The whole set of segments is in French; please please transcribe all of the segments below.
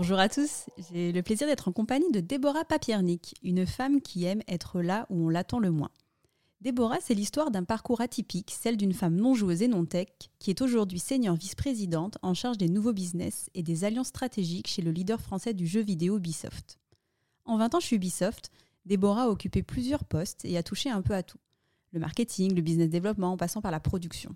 Bonjour à tous, j'ai le plaisir d'être en compagnie de Déborah Papiernik, une femme qui aime être là où on l'attend le moins. Déborah, c'est l'histoire d'un parcours atypique, celle d'une femme non joueuse et non tech, qui est aujourd'hui senior vice-présidente en charge des nouveaux business et des alliances stratégiques chez le leader français du jeu vidéo Ubisoft. En 20 ans chez Ubisoft, Déborah a occupé plusieurs postes et a touché un peu à tout. Le marketing, le business développement, en passant par la production.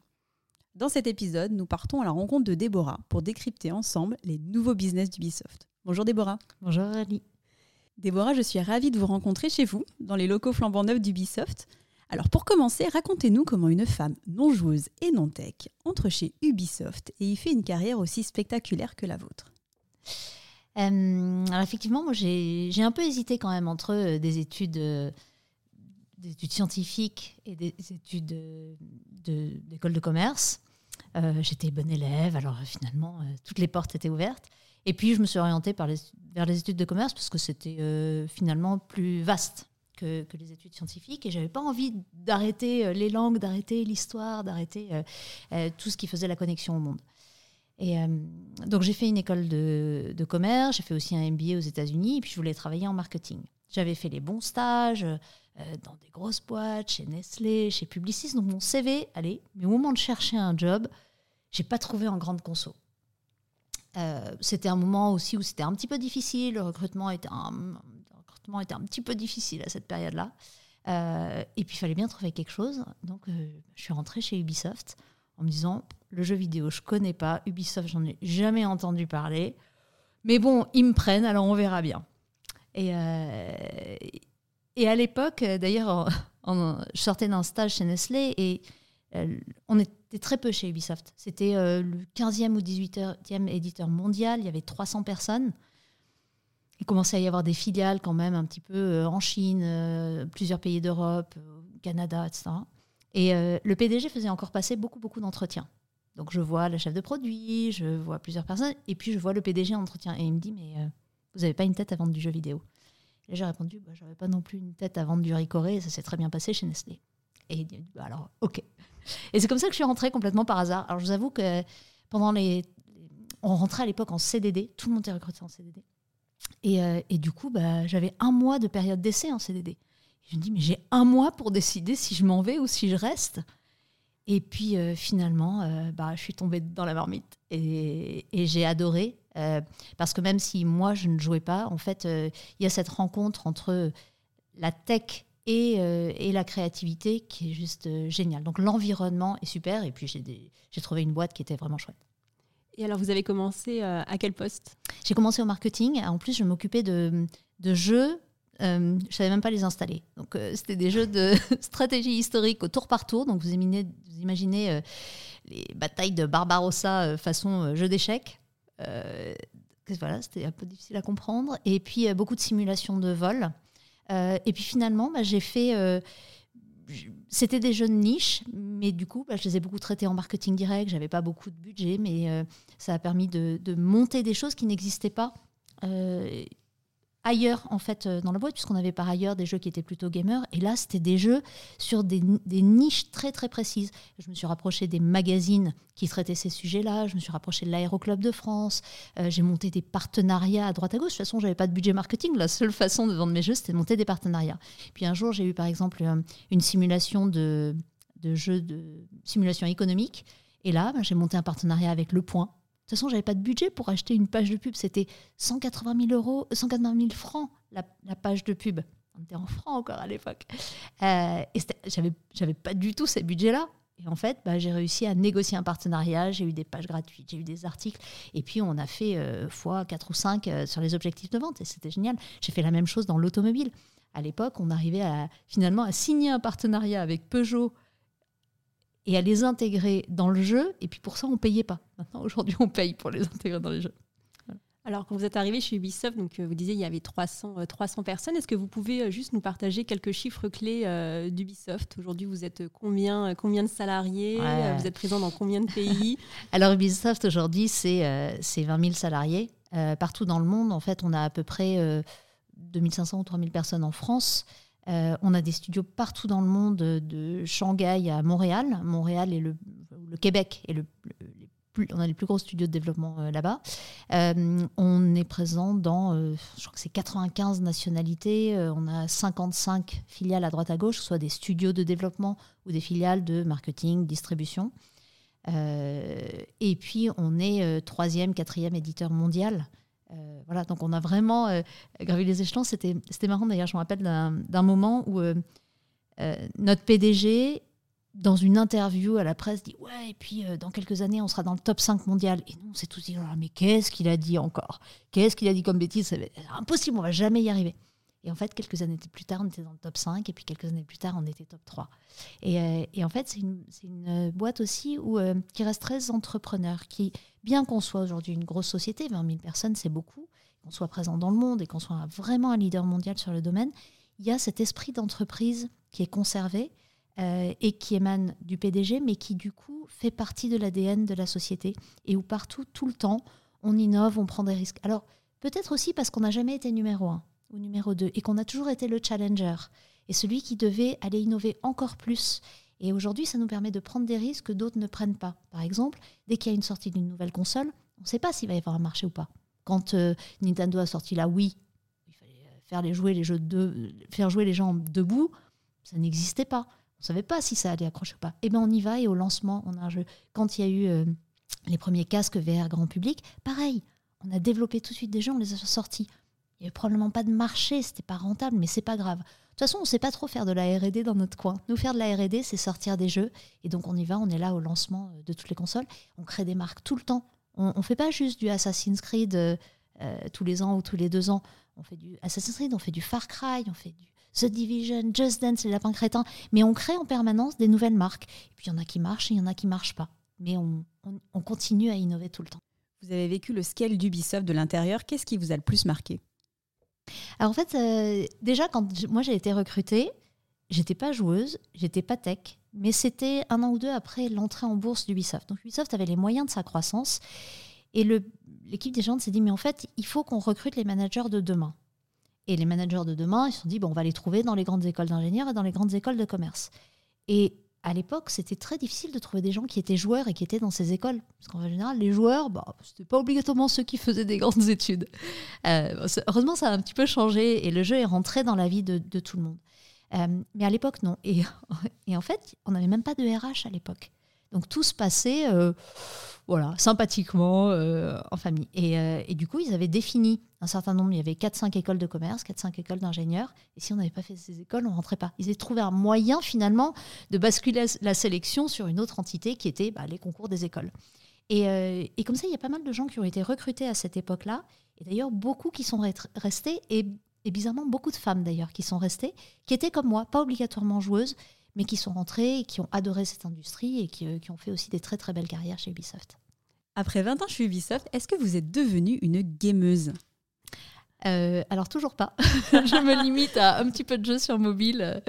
Dans cet épisode, nous partons à la rencontre de Déborah pour décrypter ensemble les nouveaux business d'Ubisoft. Bonjour Déborah. Bonjour Ali. Déborah, je suis ravie de vous rencontrer chez vous, dans les locaux flambant neufs d'Ubisoft. Alors pour commencer, racontez-nous comment une femme non joueuse et non tech entre chez Ubisoft et y fait une carrière aussi spectaculaire que la vôtre. Euh, alors effectivement, moi j'ai un peu hésité quand même entre euh, des études, euh, des études scientifiques et des études d'école de, de commerce. Euh, j'étais bonne élève, alors euh, finalement, euh, toutes les portes étaient ouvertes. Et puis, je me suis orientée vers les études de commerce parce que c'était finalement plus vaste que, que, les études scientifiques. Et j'avais pas envie d'arrêter les langues, d'arrêter l'histoire, d'arrêter tout ce qui faisait la connexion au monde. Et donc, j'ai fait une école de, de commerce, j'ai fait aussi un MBA aux États-Unis, et puis je voulais travailler en marketing. J'avais fait les bons stages dans des grosses boîtes, chez Nestlé, chez Publicis. Donc, mon CV, allez, mais au moment de chercher un job, j'ai pas trouvé en grande conso. Euh, c'était un moment aussi où c'était un petit peu difficile, le recrutement était un, recrutement était un petit peu difficile à cette période-là. Euh, et puis il fallait bien trouver quelque chose. Donc euh, je suis rentrée chez Ubisoft en me disant le jeu vidéo, je connais pas. Ubisoft, j'en ai jamais entendu parler. Mais bon, ils me prennent, alors on verra bien. Et, et à l'époque, d'ailleurs, je sortais d'un stage chez Nestlé et on était très peu chez Ubisoft. C'était euh, le 15e ou 18e éditeur mondial. Il y avait 300 personnes. Il commençait à y avoir des filiales quand même un petit peu euh, en Chine, euh, plusieurs pays d'Europe, Canada, etc. Et le PDG faisait encore passer beaucoup, beaucoup d'entretiens. Donc je vois le chef de produit, je vois plusieurs personnes, et puis je vois le PDG en entretien. Et il me dit, mais vous n'avez pas une tête à vendre du jeu vidéo Et j'ai répondu, bah, j'avais pas non plus une tête à vendre du ricoré, ça s'est très bien passé chez Nestlé. Et il dit, bah, alors, ok. Et c'est comme ça que je suis rentrée complètement par hasard. Alors je vous avoue que pendant les. On rentrait à l'époque en CDD, tout le monde était recruté en CDD. Et, euh, et du coup, bah, j'avais un mois de période d'essai en CDD. je me dis, mais j'ai un mois pour décider si je m'en vais ou si je reste. Et puis euh, finalement, euh, bah, je suis tombée dans la marmite et, et j'ai adoré. Parce que même si moi, je ne jouais pas, en fait, il y a cette rencontre entre la tech euh, et, la créativité qui est juste euh, géniale. Donc l'environnement est super et puis j'ai trouvé une boîte qui était vraiment chouette. Et alors vous avez commencé euh, à quel poste? J'ai commencé au marketing. En plus, je m'occupais de, de, jeux. je je savais même pas les installer. Donc c'était des jeux de stratégie historique au tour par tour. Donc vous imaginez, vous imaginez les batailles de Barbarossa façon jeu d'échecs. Voilà, c'était un peu difficile à comprendre. Et puis beaucoup de simulations de vol. Euh, et puis finalement, bah, j'ai fait. Euh, c'était des jeunes niches, mais du coup, bah, je les ai beaucoup traités en marketing direct. J'avais pas beaucoup de budget, mais euh, ça a permis de, monter des choses qui n'existaient pas ailleurs en fait euh, dans la boîte puisqu'on avait par ailleurs des jeux qui étaient plutôt gamers et là c'était des jeux sur des, niches très très précises. Je me suis rapprochée des magazines qui traitaient ces sujets-là, je me suis rapprochée de l'Aéroclub de France, euh, j'ai monté des partenariats à droite à gauche. De toute façon, j'avais pas de budget marketing, la seule façon de vendre mes jeux c'était de monter des partenariats. Puis un jour, j'ai eu par exemple euh, une simulation de, jeu de simulation économique et là, ben, j'ai monté un partenariat avec Le Point de toute façon, j'avais pas de budget pour acheter une page de pub. C'était 180 000 euros, 180 000 francs la, page de pub. On était en francs encore à l'époque. Euh, et j'avais, j'avais pas du tout ces budgets-là. Et en fait, bah, j'ai réussi à négocier un partenariat. J'ai eu des pages gratuites, j'ai eu des articles. Et puis, on a fait euh, fois 4 ou 5 euh, sur les objectifs de vente. Et c'était génial. J'ai fait la même chose dans l'automobile. À l'époque, on arrivait à, finalement à signer un partenariat avec Peugeot et à les intégrer dans le jeu. Et puis pour ça, on payait pas. Maintenant, aujourd'hui, on paye pour les intégrer dans les jeux. Alors, quand vous êtes arrivé chez Ubisoft, donc vous disiez il y avait 300, 300 personnes. Est-ce que vous pouvez juste nous partager quelques chiffres clés d'Ubisoft? Aujourd'hui, vous êtes combien, combien de salariés? Vous êtes présent dans combien de pays? Alors, Ubisoft, aujourd'hui, c'est 20 000 salariés. partout dans le monde, en fait, on a à peu près 2500 ou 3000 personnes en France. Euh, on a des studios partout dans le monde, de Shanghai à Montréal. Montréal et le, Québec plus, on a les plus gros studios de développement euh, là-bas. Euh, on est présent dans, je crois que c'est 95 nationalités. on a 55 filiales à droite à gauche, soit des studios de développement ou des filiales de marketing, distribution. et puis on est troisième, quatrième éditeur mondial. Euh, voilà, donc on a vraiment euh, gravi les échelons. C'était marrant d'ailleurs, je me rappelle d'un moment où euh, notre PDG, dans une interview à la presse, dit Ouais, et puis dans quelques années, on sera dans le top 5 mondial. Et nous, on s'est tous dit oh, Mais qu'est-ce qu'il a dit encore? Qu'est-ce qu'il a dit comme bêtise? Impossible, on va jamais y arriver. Et en fait, quelques années plus tard, on était dans le top 5, et puis quelques années plus tard, on était top 3. Et, et en fait, c'est une, une, boîte aussi où, qui reste très entrepreneur, qui, bien qu'on soit aujourd'hui une grosse société, 20 000 personnes, c'est beaucoup, qu'on soit présent dans le monde et qu'on soit vraiment un leader mondial sur le domaine, il y a cet esprit d'entreprise qui est conservé euh, et qui émane du PDG, mais qui du coup fait partie de l'ADN de la société et où partout, tout le temps, on innove, on prend des risques. Alors peut-être aussi parce qu'on n'a jamais été numéro un numéro 2 et qu'on a toujours été le challenger et celui qui devait aller innover encore plus et aujourd'hui, ça nous permet de prendre des risques que d'autres ne prennent pas. Par exemple, dès qu'il y a une sortie d'une nouvelle console, on ne sait pas s'il va y avoir un marché ou pas. Quand euh, Nintendo a sorti la Wii, il fallait euh, faire, les jouer, les jeux de, faire jouer les gens debout, ça n'existait pas. On ne savait pas si ça allait accrocher ou pas. Eh bien, on y va et au lancement, on a un jeu. Quand il y a eu euh, les premiers casques VR grand public, pareil, on a développé tout de suite des jeux, on les a sortis. Il n'y avait probablement pas de marché, c'était pas rentable, mais c'est pas grave. De toute façon, on ne sait pas trop faire de la R&D dans notre coin. Nous, faire de la R&D, c'est sortir des jeux. Et donc, on y va, on est là au lancement euh, de toutes les consoles. On crée des marques tout le temps. On ne fait pas juste du Assassin's Creed euh, euh, tous les ans ou tous les deux ans. On fait du Assassin's Creed, on fait du Far Cry, on fait du The Division, Just Dance, les lapins crétins. Mais on crée en permanence des nouvelles marques. Et puis, il y en a qui marchent et il y en a qui ne marchent pas. Mais on, on continue à innover tout le temps. Vous avez vécu le scale d'Ubisoft de l'intérieur. Qu'est-ce qui vous a le plus marqué? Alors en fait, euh, déjà quand moi j'ai été recrutée, j'étais pas joueuse, j'étais pas tech, mais c'était un an ou deux après l'entrée en bourse d'Ubisoft. Donc Ubisoft avait les moyens de sa croissance et l'équipe des gens s'est dit mais en fait il faut qu'on recrute les managers de demain. Et les managers de demain, ils se sont dit bon on va les trouver dans les grandes écoles d'ingénieurs et dans les grandes écoles de commerce. Et à l'époque, c'était très difficile de trouver des gens qui étaient joueurs et qui étaient dans ces écoles. Parce qu'en général, les joueurs, bah, ce n'était pas obligatoirement ceux qui faisaient des grandes études. Euh, heureusement, ça a un petit peu changé et le jeu est rentré dans la vie de, tout le monde. Euh, mais à l'époque, non. Et, et, en fait, on n'avait même pas de RH à l'époque. Donc tout se passait euh, voilà, sympathiquement euh, en famille. Euh, et, du coup, ils avaient défini un certain nombre. Il y avait 4-5 écoles de commerce, 4-5 écoles d'ingénieurs. Et si on n'avait pas fait ces écoles, on ne rentrait pas. Ils avaient trouvé un moyen finalement de basculer la sélection sur une autre entité qui était bah, les concours des écoles. Et, comme ça, il y a pas mal de gens qui ont été recrutés à cette époque-là. Et d'ailleurs, beaucoup qui sont restés. Et bizarrement, beaucoup de femmes d'ailleurs qui sont restées, qui étaient comme moi, pas obligatoirement joueuses, mais qui sont rentrés et qui ont adoré cette industrie et qui, euh, qui, ont fait aussi des très très belles carrières chez Ubisoft. Après 20 ans chez Ubisoft, est-ce que vous êtes devenue une gameuse? Euh, alors toujours pas. je me limite à un petit peu de jeux sur mobile.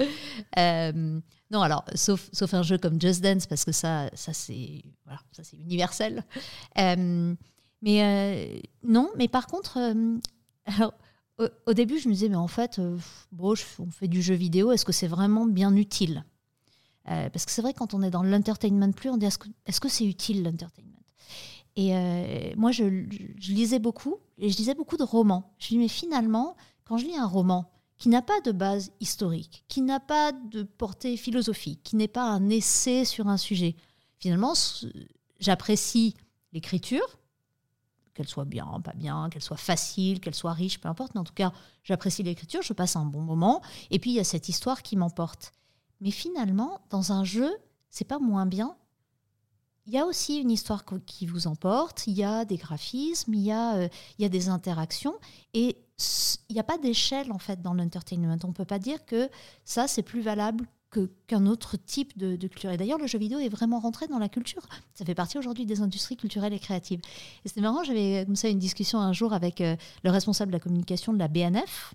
Euh, non, alors sauf, sauf un jeu comme Just Dance parce que ça, ça c'est voilà, ça c'est universel. mais non, mais par contre, alors au, début je me disais mais en fait, bon, on fait du jeu vidéo, est-ce que c'est vraiment bien utile? Euh, parce que c'est vrai, quand on est dans l'entertainment plus, on dit est-ce que c'est utile l'entertainment? Et euh, moi, je, lisais beaucoup, et je lisais beaucoup de romans. Je dis, mais finalement, quand je lis un roman qui n'a pas de base historique, qui n'a pas de portée philosophique, qui n'est pas un essai sur un sujet, finalement, j'apprécie l'écriture, qu'elle soit bien, pas bien, qu'elle soit facile, qu'elle soit riche, peu importe, mais en tout cas, j'apprécie l'écriture, je passe un bon moment, et puis il y a cette histoire qui m'emporte. Mais finalement, dans un jeu, c'est pas moins bien. Il y a aussi une histoire qui vous emporte, il y a des graphismes, il y a, euh, il y a des interactions, et il n'y a pas d'échelle en fait dans l'entertainment. On ne peut pas dire que ça c'est plus valable qu'un autre type de, culture. Et d'ailleurs, le jeu vidéo est vraiment rentré dans la culture. Ça fait partie aujourd'hui des industries culturelles et créatives. Et c'était marrant, j'avais comme ça une discussion un jour avec euh, le responsable de la communication de la BNF,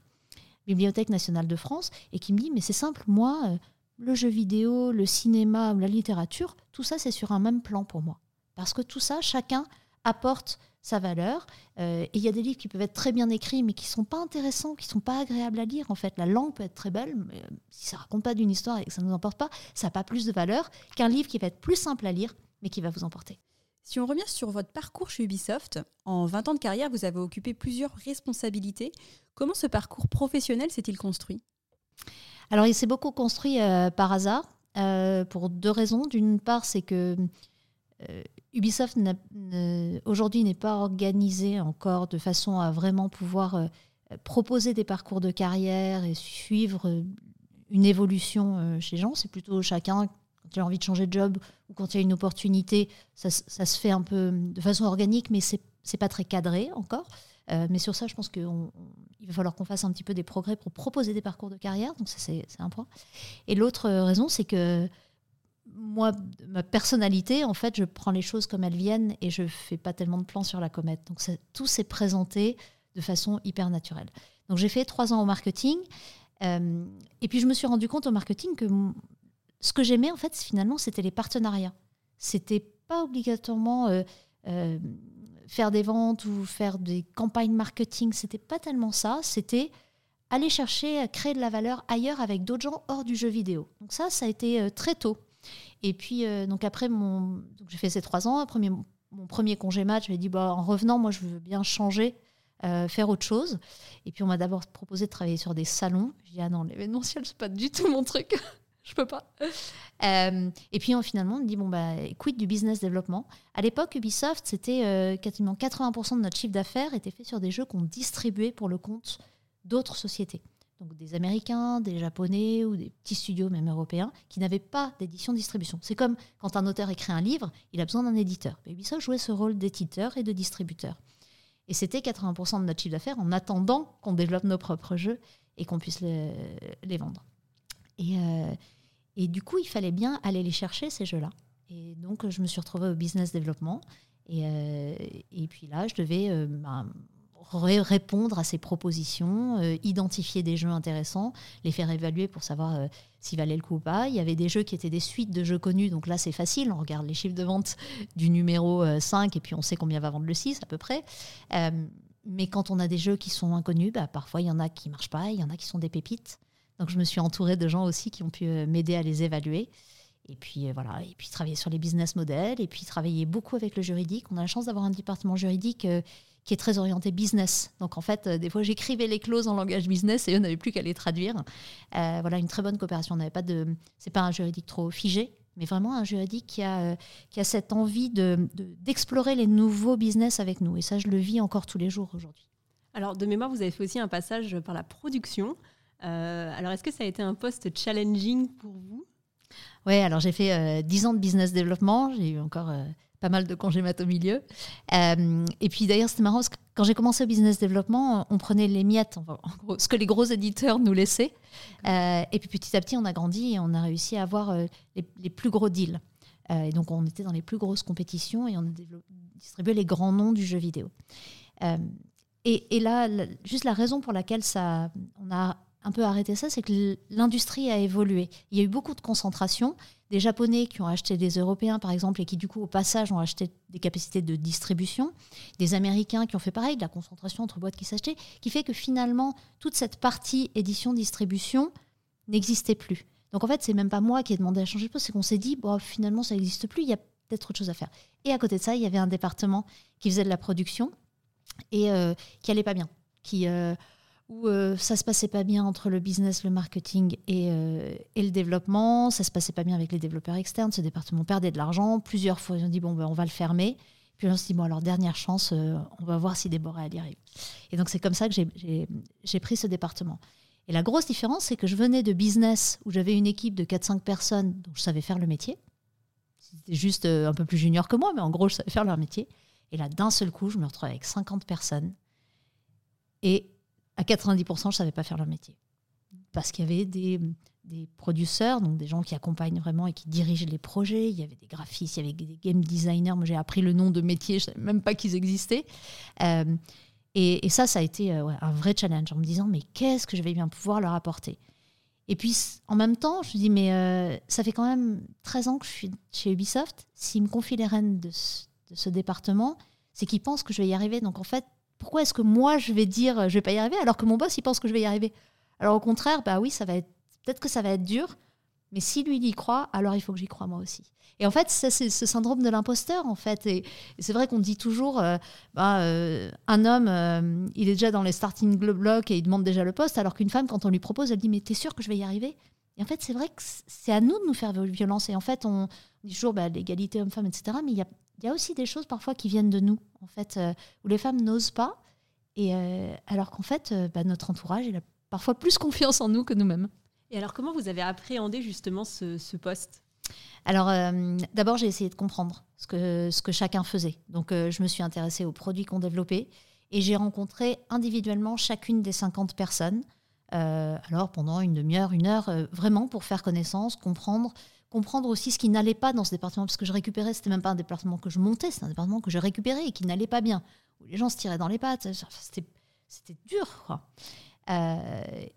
Bibliothèque nationale de France, et qui me dit, mais c'est simple, moi, euh, le jeu vidéo, le cinéma, la littérature, tout ça, c'est sur un même plan pour moi. Parce que tout ça, chacun apporte sa valeur. Euh, et il y a des livres qui peuvent être très bien écrits, mais qui sont pas intéressants, qui sont pas agréables à lire. En fait, la langue peut être très belle, mais euh, si ça raconte pas d'une histoire et que ça ne nous emporte pas, ça n'a pas plus de valeur qu'un livre qui va être plus simple à lire, mais qui va vous emporter. Si on revient sur votre parcours chez Ubisoft, en 20 ans de carrière, vous avez occupé plusieurs responsabilités. Comment ce parcours professionnel s'est-il construit? Alors, il s'est beaucoup construit euh, par hasard, pour deux raisons. D'une part, c'est que Ubisoft aujourd'hui n'est pas organisé encore de façon à vraiment pouvoir euh, proposer des parcours de carrière et suivre euh, une évolution euh, chez gens. C'est plutôt chacun, quand il a envie de changer de job ou quand il y a une opportunité, ça, se fait un peu de façon organique, mais c'est n'est pas très cadré encore. Mais sur ça, je pense qu'il va falloir qu'on fasse un petit peu des progrès pour proposer des parcours de carrière. Donc ça, c'est un point. Et l'autre raison, c'est que moi, ma personnalité, en fait, je prends les choses comme elles viennent et je fais pas tellement de plans sur la comète. Donc tout s'est présenté de façon hyper naturelle. Donc j'ai fait trois ans au marketing euh, et puis je me suis rendu compte au marketing que ce que j'aimais en fait, finalement, c'était les partenariats. C'était pas obligatoirement euh, euh, faire des ventes ou faire des campagnes marketing. C'était pas tellement ça. C'était aller chercher à créer de la valeur ailleurs avec d'autres gens hors du jeu vidéo. Donc ça, ça a été très tôt. Et puis, euh, donc après, mon... j'ai fait ces trois ans. Après mon, premier congé match, j'ai dit, bah, en revenant, moi, je veux bien changer, euh, faire autre chose. Et puis, on m'a d'abord proposé de travailler sur des salons. J'ai dit, ah non, l'événementiel, c'est pas du tout mon truc. Je peux pas. Euh, et puis, finalement, on dit, bon, bah, quid du business développement? À l'époque, Ubisoft, c'était quasiment 80% de notre chiffre d'affaires était fait sur des jeux qu'on distribuait pour le compte d'autres sociétés donc des Américains, des Japonais ou des petits studios même européens, qui n'avaient pas d'édition-distribution. C'est comme quand un auteur écrit un livre, il a besoin d'un éditeur. Ubisoft jouait ce rôle d'éditeur et de distributeur. Et c'était 80% de notre chiffre d'affaires en attendant qu'on développe nos propres jeux et qu'on puisse les, vendre. Et, euh, et, du coup, il fallait bien aller les chercher, ces jeux-là. Et donc, je me suis retrouvée au business développement. Et, euh, puis là, je devais euh, bah, répondre à ces propositions, euh, identifier des jeux intéressants, les faire évaluer pour savoir s'ils valaient le coup ou pas. Il y avait des jeux qui étaient des suites de jeux connus, donc là c'est facile, on regarde les chiffres de vente du numéro 5 euh, et puis on sait combien va vendre le 6 à peu près. mais quand on a des jeux qui sont inconnus, bah, parfois il y en a qui marchent pas, il y en a qui sont des pépites. Donc je me suis entourée de gens aussi qui ont pu m'aider à les évaluer. Et puis voilà, et puis travailler sur les business models, et puis travailler beaucoup avec le juridique. On a la chance d'avoir un département juridique qui est très orienté business. Donc en fait, euh, des fois, j'écrivais les clauses en langage business et eux n'avaient plus qu'à les traduire. Euh, voilà, une très bonne coopération. On n'avait pas de, c'est pas un juridique trop figé, mais vraiment un juridique qui a, euh, qui a cette envie de, d'explorer les nouveaux business avec nous. Et ça, je le vis encore tous les jours aujourd'hui. Alors, de mémoire, vous avez fait aussi un passage par la production. Alors, est-ce que ça a été un poste challenging pour vous? Oui, alors j'ai fait 10 ans de business développement. J'ai eu encore pas mal de congés mat au milieu. Euh, et puis d'ailleurs, c'était marrant parce que quand j'ai commencé au business développement, on prenait les miettes, en gros, ce que les gros éditeurs nous laissaient. Euh, et puis petit à petit, on a grandi et on a réussi à avoir euh, les, plus gros deals. et donc, on était dans les plus grosses compétitions et on a distribué les grands noms du jeu vidéo. Et, et, là, juste la raison pour laquelle ça, on a un peu arrêté ça, c'est que l'industrie a évolué. Il y a eu beaucoup de concentration des Japonais qui ont acheté des Européens, par exemple, et qui, du coup, au passage, ont acheté des capacités de distribution, des Américains qui ont fait pareil, de la concentration entre boîtes qui s'achetaient, qui fait que finalement, toute cette partie édition-distribution n'existait plus. Donc, en fait, c'est même pas moi qui ai demandé à changer de poste, c'est qu'on s'est dit, bon, finalement, ça n'existe plus, il y a peut-être autre chose à faire. Et à côté de ça, il y avait un département qui faisait de la production et euh, qui allait pas bien, qui. Euh, où euh, ça se passait pas bien entre le business, le marketing et, euh, et, le développement. Ça se passait pas bien avec les développeurs externes. Ce département perdait de l'argent. Plusieurs fois, ils ont dit bon, ben, on va le fermer. Puis on s'est dit bon, alors dernière chance, euh, on va voir si Déborah elle y arrive. Et donc c'est comme ça que j'ai pris ce département. Et la grosse différence, c'est que je venais de business où j'avais une équipe de 4-5 personnes dont je savais faire le métier. C'était juste un peu plus junior que moi, mais en gros, je savais faire leur métier. Et là, d'un seul coup, je me retrouve avec 50 personnes. Et à 90%, je ne savais pas faire leur métier. Parce qu'il y avait des, des producteurs, donc des gens qui accompagnent vraiment et qui dirigent les projets. Il y avait des graphistes, il y avait des game designers. Moi, j'ai appris le nom de métier, je ne savais même pas qu'ils existaient. Euh, et, ça, ça a été euh, un vrai challenge en me disant, mais qu'est-ce que je vais bien pouvoir leur apporter? Et puis, en même temps, je me dis, mais euh, ça fait quand même 13 ans que je suis chez Ubisoft. S'ils me confient les rênes de ce, département, c'est qu'ils pensent que je vais y arriver. Donc, en fait, pourquoi est-ce que moi, je vais dire, je vais pas y arriver, alors que mon boss, il pense que je vais y arriver? Alors, au contraire, bah oui, ça va être Peut-être que ça va être dur, mais si lui il y croit, alors il faut que j'y croie moi aussi. Et en fait, c'est ce syndrome de l'imposteur, en fait. Et, c'est vrai qu'on dit toujours, euh, bah, euh, un homme, euh, il est déjà dans les starting blocks et il demande déjà le poste, alors qu'une femme, quand on lui propose, elle dit, mais t'es sûr que je vais y arriver? Et en fait, c'est vrai que c'est à nous de nous faire violence. Et en fait, on dit toujours bah, l'égalité homme-femme, etc. Mais il y a, y a, aussi des choses parfois qui viennent de nous, en fait, où les femmes n'osent pas. Et alors qu'en fait, bah, notre entourage, il a parfois plus confiance en nous que nous-mêmes. Et alors, comment vous avez appréhendé justement ce, poste? Alors, euh, d'abord, j'ai essayé de comprendre ce que, ce que chacun faisait. Donc, euh, je me suis intéressée aux produits qu'on développait et j'ai rencontré individuellement chacune des 50 personnes. Euh, alors, pendant une demi-heure, une heure, vraiment pour faire connaissance, comprendre, comprendre aussi ce qui n'allait pas dans ce département, parce que je récupérais, c'était même pas un département que je montais, c'est un département que je récupérais et qui n'allait pas bien, où les gens se tiraient dans les pattes. C'était dur. Euh,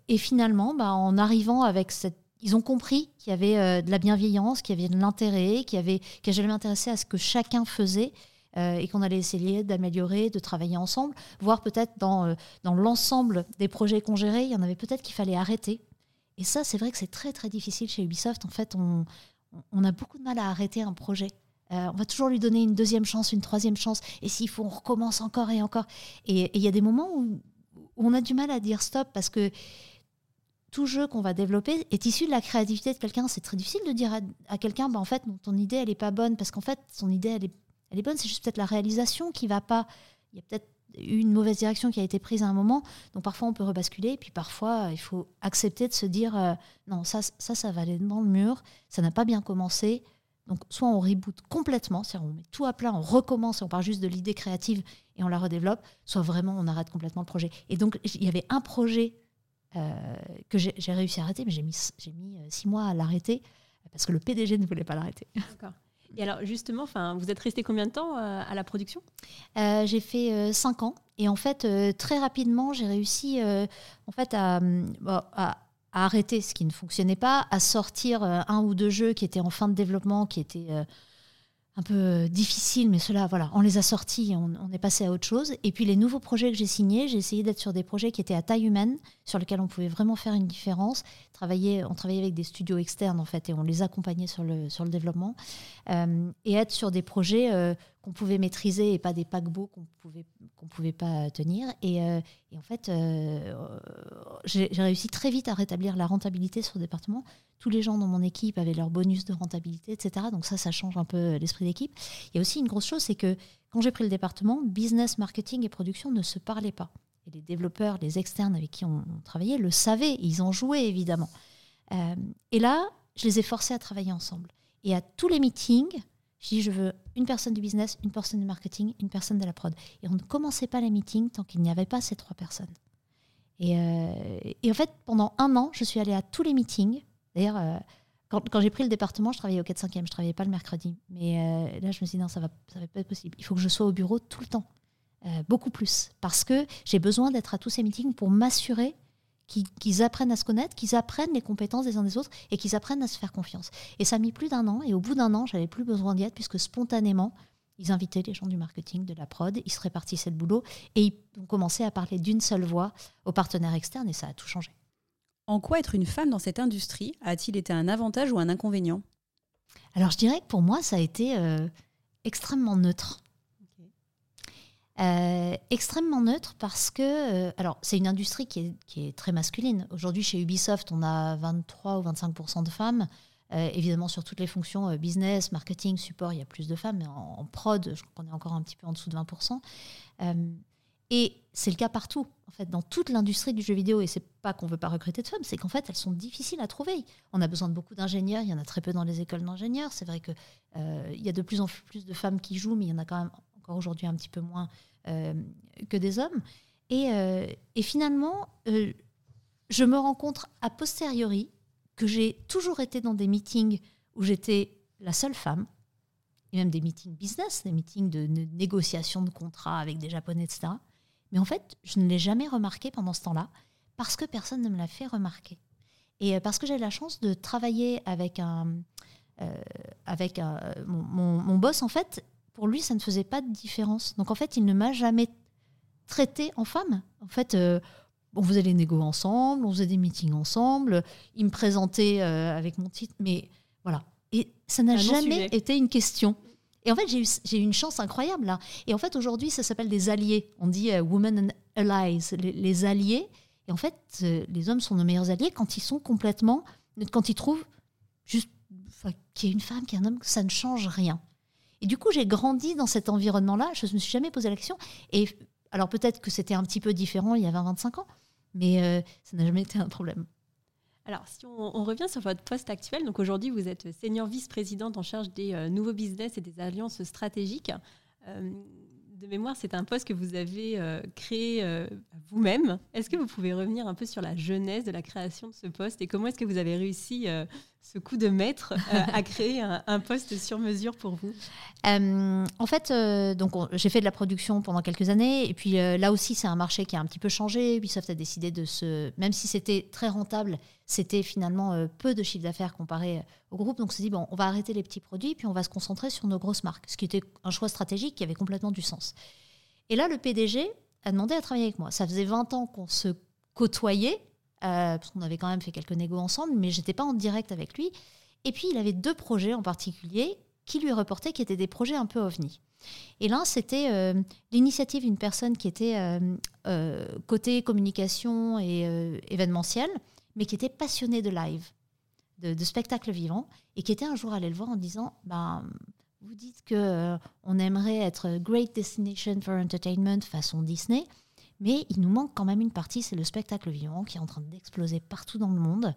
et finalement, bah, en arrivant avec cette ils ont compris qu'il y avait euh, de la bienveillance, qu'il y avait de l'intérêt, qu'il y avait, que j'allais m'intéresser à ce que chacun faisait euh, et qu'on allait essayer d'améliorer, de travailler ensemble, voire peut-être dans, dans l'ensemble des projets qu'on gérait, il y en avait peut-être qu'il fallait arrêter. Et ça, c'est vrai que c'est très très difficile chez Ubisoft. En fait, on, on a beaucoup de mal à arrêter un projet. on va toujours lui donner une deuxième chance, une troisième chance. Et s'il faut, on recommence encore et encore. Et il y a des moments où on a du mal à dire stop parce que tout jeu qu'on va développer est issu de la créativité de quelqu'un. C'est très difficile de dire à, quelqu'un, bah, en fait, ton idée, elle n'est pas bonne, parce qu'en fait, son idée, elle est, elle est bonne, c'est juste peut-être la réalisation qui va pas. Il y a peut-être eu une mauvaise direction qui a été prise à un moment, donc parfois on peut rebasculer, et puis parfois il faut accepter de se dire, euh, non, ça, ça, ça va aller dans le mur, ça n'a pas bien commencé, donc, soit on reboot complètement, c'est-à-dire on met tout à plat, on recommence et on part juste de l'idée créative et on la redéveloppe, soit vraiment on arrête complètement le projet. Et donc, il y avait un projet euh, que j'ai réussi à arrêter, mais j'ai mis, mis euh, six mois à l'arrêter parce que le PDG ne voulait pas l'arrêter. D'accord. Et alors, justement, vous êtes resté combien de temps euh, à la production? J'ai fait cinq ans. Et en fait, très rapidement, j'ai réussi en fait, à, à à arrêter ce qui ne fonctionnait pas, à sortir euh, un ou deux jeux qui étaient en fin de développement, qui étaient euh, un peu euh, difficiles, mais cela, voilà, on les a sortis on, est passé à autre chose. Et puis les nouveaux projets que j'ai signés, j'ai essayé d'être sur des projets qui étaient à taille humaine, sur lesquels on pouvait vraiment faire une différence. Travailler, on travaillait avec des studios externes en fait, et on les accompagnait sur le, sur le développement. Euh, et être sur des projets euh, qu'on pouvait maîtriser et pas des paquebots qu'on pouvait qu'on pouvait pas tenir. Et, et en fait, j'ai réussi très vite à rétablir la rentabilité sur le département tous les gens dans mon équipe avaient leur bonus de rentabilité, etc. Donc ça, ça change un peu l'esprit d'équipe. Il y a aussi une grosse chose, c'est que quand j'ai pris le département, business, marketing et production ne se parlaient pas. Et les développeurs, les externes avec qui on, travaillait le savaient, ils en jouaient évidemment. Euh, et là, je les ai forcés à travailler ensemble. Et à tous les meetings, je dis je veux une personne du business, une personne du marketing, une personne de la prod. Et on ne commençait pas les meetings tant qu'il n'y avait pas ces trois personnes. Et, euh, en fait, pendant un an, je suis allée à tous les meetings D'ailleurs, euh, quand, j'ai pris le département, je travaillais au 4-5e, je ne travaillais pas le mercredi. Mais euh, là, je me suis dit, non, ça ne va, ça va pas être possible. Il faut que je sois au bureau tout le temps, beaucoup plus. Parce que j'ai besoin d'être à tous ces meetings pour m'assurer qu'ils apprennent à se connaître, qu'ils apprennent les compétences des uns des autres et qu'ils apprennent à se faire confiance. Et ça a mis plus d'un an. Et au bout d'un an, j'avais plus besoin d'y être puisque spontanément, ils invitaient les gens du marketing, de la prod, ils se répartissaient le boulot et ils ont commencé à parler d'une seule voix aux partenaires externes et ça a tout changé. En quoi être une femme dans cette industrie a-t-il été un avantage ou un inconvénient? Alors je dirais que pour moi, ça a été euh, extrêmement neutre. Euh, extrêmement neutre parce que, euh, alors c'est une industrie qui est, qui est très masculine. Aujourd'hui chez Ubisoft, on a 23 ou 25% de femmes. évidemment, sur toutes les fonctions business, marketing, support, il y a plus de femmes, mais en, prod, je crois qu'on est encore un petit peu en dessous de 20% et c'est le cas partout, en fait, dans toute l'industrie du jeu vidéo. Et c'est pas qu'on veut pas recruter de femmes, c'est qu'en fait, elles sont difficiles à trouver. On a besoin de beaucoup d'ingénieurs, il y en a très peu dans les écoles d'ingénieurs. C'est vrai qu'il euh, il y a de plus en plus de femmes qui jouent, mais il y en a quand même encore aujourd'hui un petit peu moins euh, que des hommes. Et, euh, et finalement, je me rends compte a posteriori que j'ai toujours été dans des meetings où j'étais la seule femme, et même des meetings business, des meetings de, négociation de contrats avec des Japonais, etc. Mais en fait, je ne l'ai jamais remarqué pendant ce temps-là parce que personne ne me l'a fait remarquer. Et euh, parce que j'ai la chance de travailler avec un, euh, avec mon, mon, boss, en fait, pour lui, ça ne faisait pas de différence. Donc en fait, il ne m'a jamais traité en femme. En fait, euh, on faisait les négos ensemble, on faisait des meetings ensemble, il me présentait avec mon titre, mais voilà. Et ça n'a jamais été une question. Et en fait, j'ai eu, eu, une chance incroyable là. Et en fait, aujourd'hui, ça s'appelle des alliés. On dit women allies, les, alliés. Et en fait, les hommes sont nos meilleurs alliés quand ils sont complètement, quand ils trouvent juste qu'il y ait une femme, qu'il y ait un homme, ça ne change rien. Et du coup, j'ai grandi dans cet environnement-là. Je ne me suis jamais posé la question. Et alors, peut-être que c'était un petit peu différent il y a 20-25 ans, mais euh, ça n'a jamais été un problème. Alors, si on, revient sur votre poste actuel, donc aujourd'hui, vous êtes senior vice-présidente en charge des euh, nouveaux business et des alliances stratégiques. Euh, de mémoire, c'est un poste que vous avez créé vous-même. Est-ce que vous pouvez revenir un peu sur la genèse de la création de ce poste et comment est-ce que vous avez réussi ce coup de maître à créer un, poste sur mesure pour vous En fait, donc j'ai fait de la production pendant quelques années et puis là aussi c'est un marché qui a un petit peu changé. Ubisoft a décidé de se, même si c'était très rentable, c'était finalement peu de chiffre d'affaires comparé au groupe. Donc on s'est dit bon, on va arrêter les petits produits puis on va se concentrer sur nos grosses marques, ce qui était un choix stratégique qui avait complètement du sens. Et là, le PDG a demandé à travailler avec moi. Ça faisait 20 ans qu'on se côtoyait, euh, parce qu'on avait quand même fait quelques négos ensemble, mais j'étais pas en direct avec lui. Et puis, il avait deux projets en particulier qui lui reportaient, qui étaient des projets un peu ovni. Et l'un, c'était euh, l'initiative d'une personne qui était euh, côté communication et événementiel, mais qui était passionnée de live, de, de, spectacle vivant, et qui était un jour allé le voir en disant ben, vous dites que on aimerait être great destination for entertainment façon Disney, mais il nous manque quand même une partie, c'est le spectacle vivant qui est en train d'exploser partout dans le monde.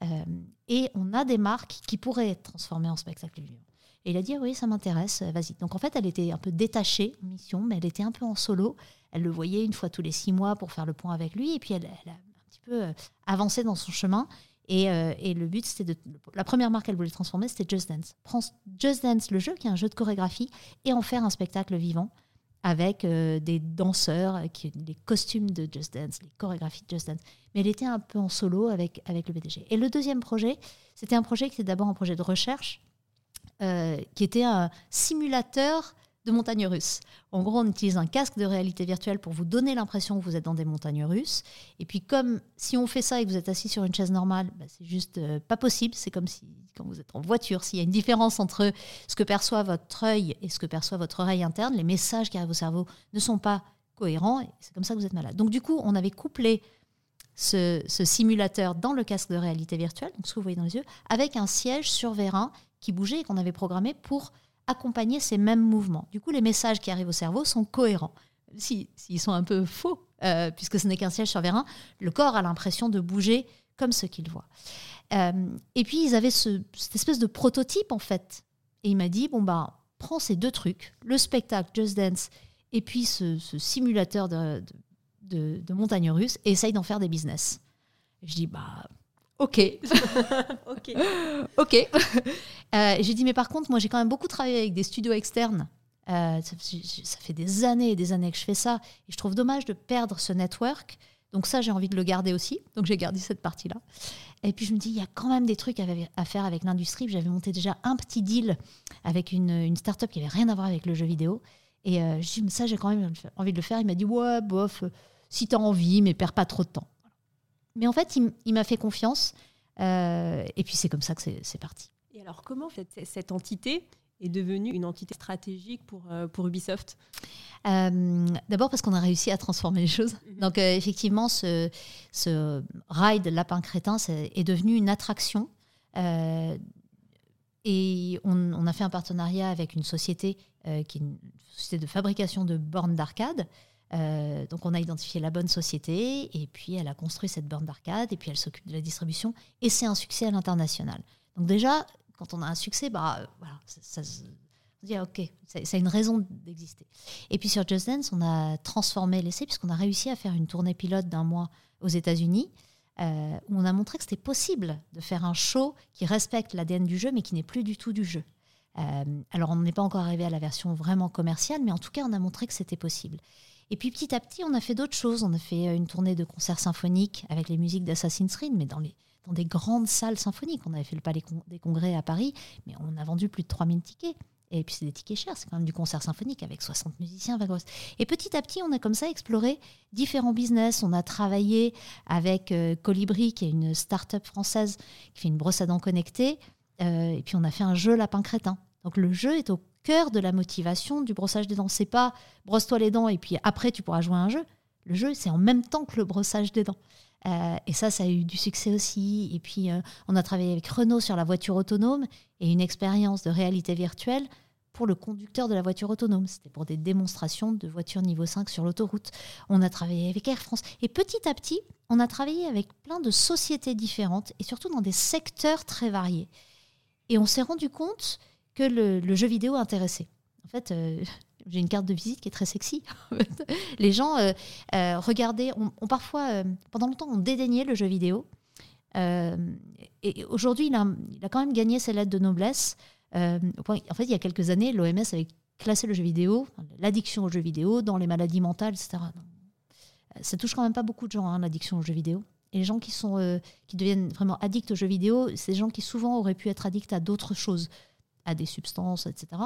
Euh, et on a des marques qui pourraient être transformées en spectacle vivant. Et il a dit oui, ça m'intéresse, vas-y. Donc en fait, elle était un peu détachée en mission, mais elle était un peu en solo. Elle le voyait une fois tous les six mois pour faire le point avec lui, et puis elle, a un petit peu euh, avancé dans son chemin. Euh, et, le but, c'était de. La première marque qu'elle voulait transformer, c'était Just Dance. Prendre Just Dance, le jeu, qui est un jeu de chorégraphie, et en faire un spectacle vivant avec euh, des danseurs, qui, les costumes de Just Dance, les chorégraphies de Just Dance. Mais elle était un peu en solo avec, avec le BDG. Et le deuxième projet, c'était un projet qui était d'abord un projet de recherche, euh, qui était un simulateur de montagnes russes. En gros, on utilise un casque de réalité virtuelle pour vous donner l'impression que vous êtes dans des montagnes russes. Et puis, comme si on fait ça et que vous êtes assis sur une chaise normale, bah, c'est juste euh, pas possible. C'est comme si, quand vous êtes en voiture, s'il y a une différence entre ce que perçoit votre œil et ce que perçoit votre oreille interne, les messages qui arrivent au cerveau ne sont pas cohérents. Et c'est comme ça que vous êtes malade. Donc, du coup, on avait couplé ce, simulateur dans le casque de réalité virtuelle, donc ce que vous voyez dans les yeux, avec un siège sur vérin qui bougeait et qu'on avait programmé pour accompagner ces mêmes mouvements. Du coup, les messages qui arrivent au cerveau sont cohérents. S'ils sont un peu faux, euh, puisque ce n'est qu'un siège sur vérin, le corps a l'impression de bouger comme ce qu'il voit. Euh, et puis, ils avaient cette espèce de prototype, en fait. Et il m'a dit, bon, bah, prends ces deux trucs, le spectacle Just Dance et puis ce, simulateur de, de, montagne russe, et essaye d'en faire des business. je dis, bah, Ok. ok. ok. Euh, j'ai dit, mais par contre, moi, j'ai quand même beaucoup travaillé avec des studios externes. Euh, ça, fait des années et des années que je fais ça. Et je trouve dommage de perdre ce network. Donc ça, j'ai envie de le garder aussi. Donc j'ai gardé cette partie-là. Et puis je me dis, il y a quand même des trucs à, faire avec l'industrie. J'avais monté déjà un petit deal avec une, une start-up qui avait rien à voir avec le jeu vidéo. Et euh, je dis, ça, j'ai quand même envie de le faire. Il m'a dit, ouais, bof, si tu as envie, mais perds pas trop de temps. Mais en fait, il, m'a fait confiance. Euh, et puis c'est comme ça que c'est parti. Et alors, comment cette, cette entité est devenue une entité stratégique pour, euh, pour Ubisoft? Euh, D'abord parce qu'on a réussi à transformer les choses. Mhm. Donc effectivement, ce, ce, ride Lapin Crétin est, devenu une attraction. et on, on, a fait un partenariat avec une société qui est une société de fabrication de bornes d'arcade. Euh, donc on a identifié la bonne société et puis elle a construit cette borne d'arcade et puis elle s'occupe de la distribution et c'est un succès à l'international. Donc déjà, quand on a un succès, bah voilà, ça, se dit ok, c'est une raison d'exister. Et puis sur Just Dance, on a transformé l'essai puisqu'on a réussi à faire une tournée pilote d'un mois aux États-Unis où on a montré que c'était possible de faire un show qui respecte l'ADN du jeu, mais qui n'est plus du tout du jeu. alors, on n'est pas encore arrivé à la version vraiment commerciale, mais en tout cas, on a montré que c'était possible. Et puis petit à petit, on a fait d'autres choses. On a fait une tournée de concerts symphoniques avec les musiques d'Assassin's Creed, mais dans, des grandes salles symphoniques. On avait fait le Palais des Congrès à Paris, mais on a vendu plus de 3000 tickets. Et puis c'est des tickets chers, c'est quand même du concert symphonique avec 60 musiciens. Et petit à petit, on a comme ça exploré différents business. On a travaillé avec euh, Colibri, qui est une start-up française qui fait une brosse à dents connectée. Euh, et puis on a fait un jeu lapin crétin. Donc le jeu est au cœur de la motivation du brossage des dents. C'est pas brosse-toi les dents et puis après tu pourras jouer à un jeu. Le jeu, c'est en même temps que le brossage des dents. Euh, et ça, ça a eu du succès aussi. Et puis, on a travaillé avec Renault sur la voiture autonome et une expérience de réalité virtuelle pour le conducteur de la voiture autonome. C'était pour des démonstrations de voitures niveau 5 sur l'autoroute. On a travaillé avec Air France. Et petit à petit, on a travaillé avec plein de sociétés différentes et surtout dans des secteurs très variés. Et on s'est rendu compte que le, jeu vidéo intéressait. En fait, euh, j'ai une carte de visite qui est très sexy. Les gens euh, euh, regardaient, on, parfois, pendant longtemps, on dédaignait le jeu vidéo. et aujourd'hui, il a, il a, quand même gagné ses lettres de noblesse euh, en fait, il y a quelques années, l'OMS avait classé le jeu vidéo, l'addiction au jeu vidéo, dans les maladies mentales, etc. Ça touche quand même pas beaucoup de gens, hein, l'addiction aux jeux vidéo. Et les gens qui, sont, euh, qui deviennent vraiment addicts aux jeux vidéo, c'est des gens qui souvent auraient pu être addicts à d'autres choses, à des substances, etc.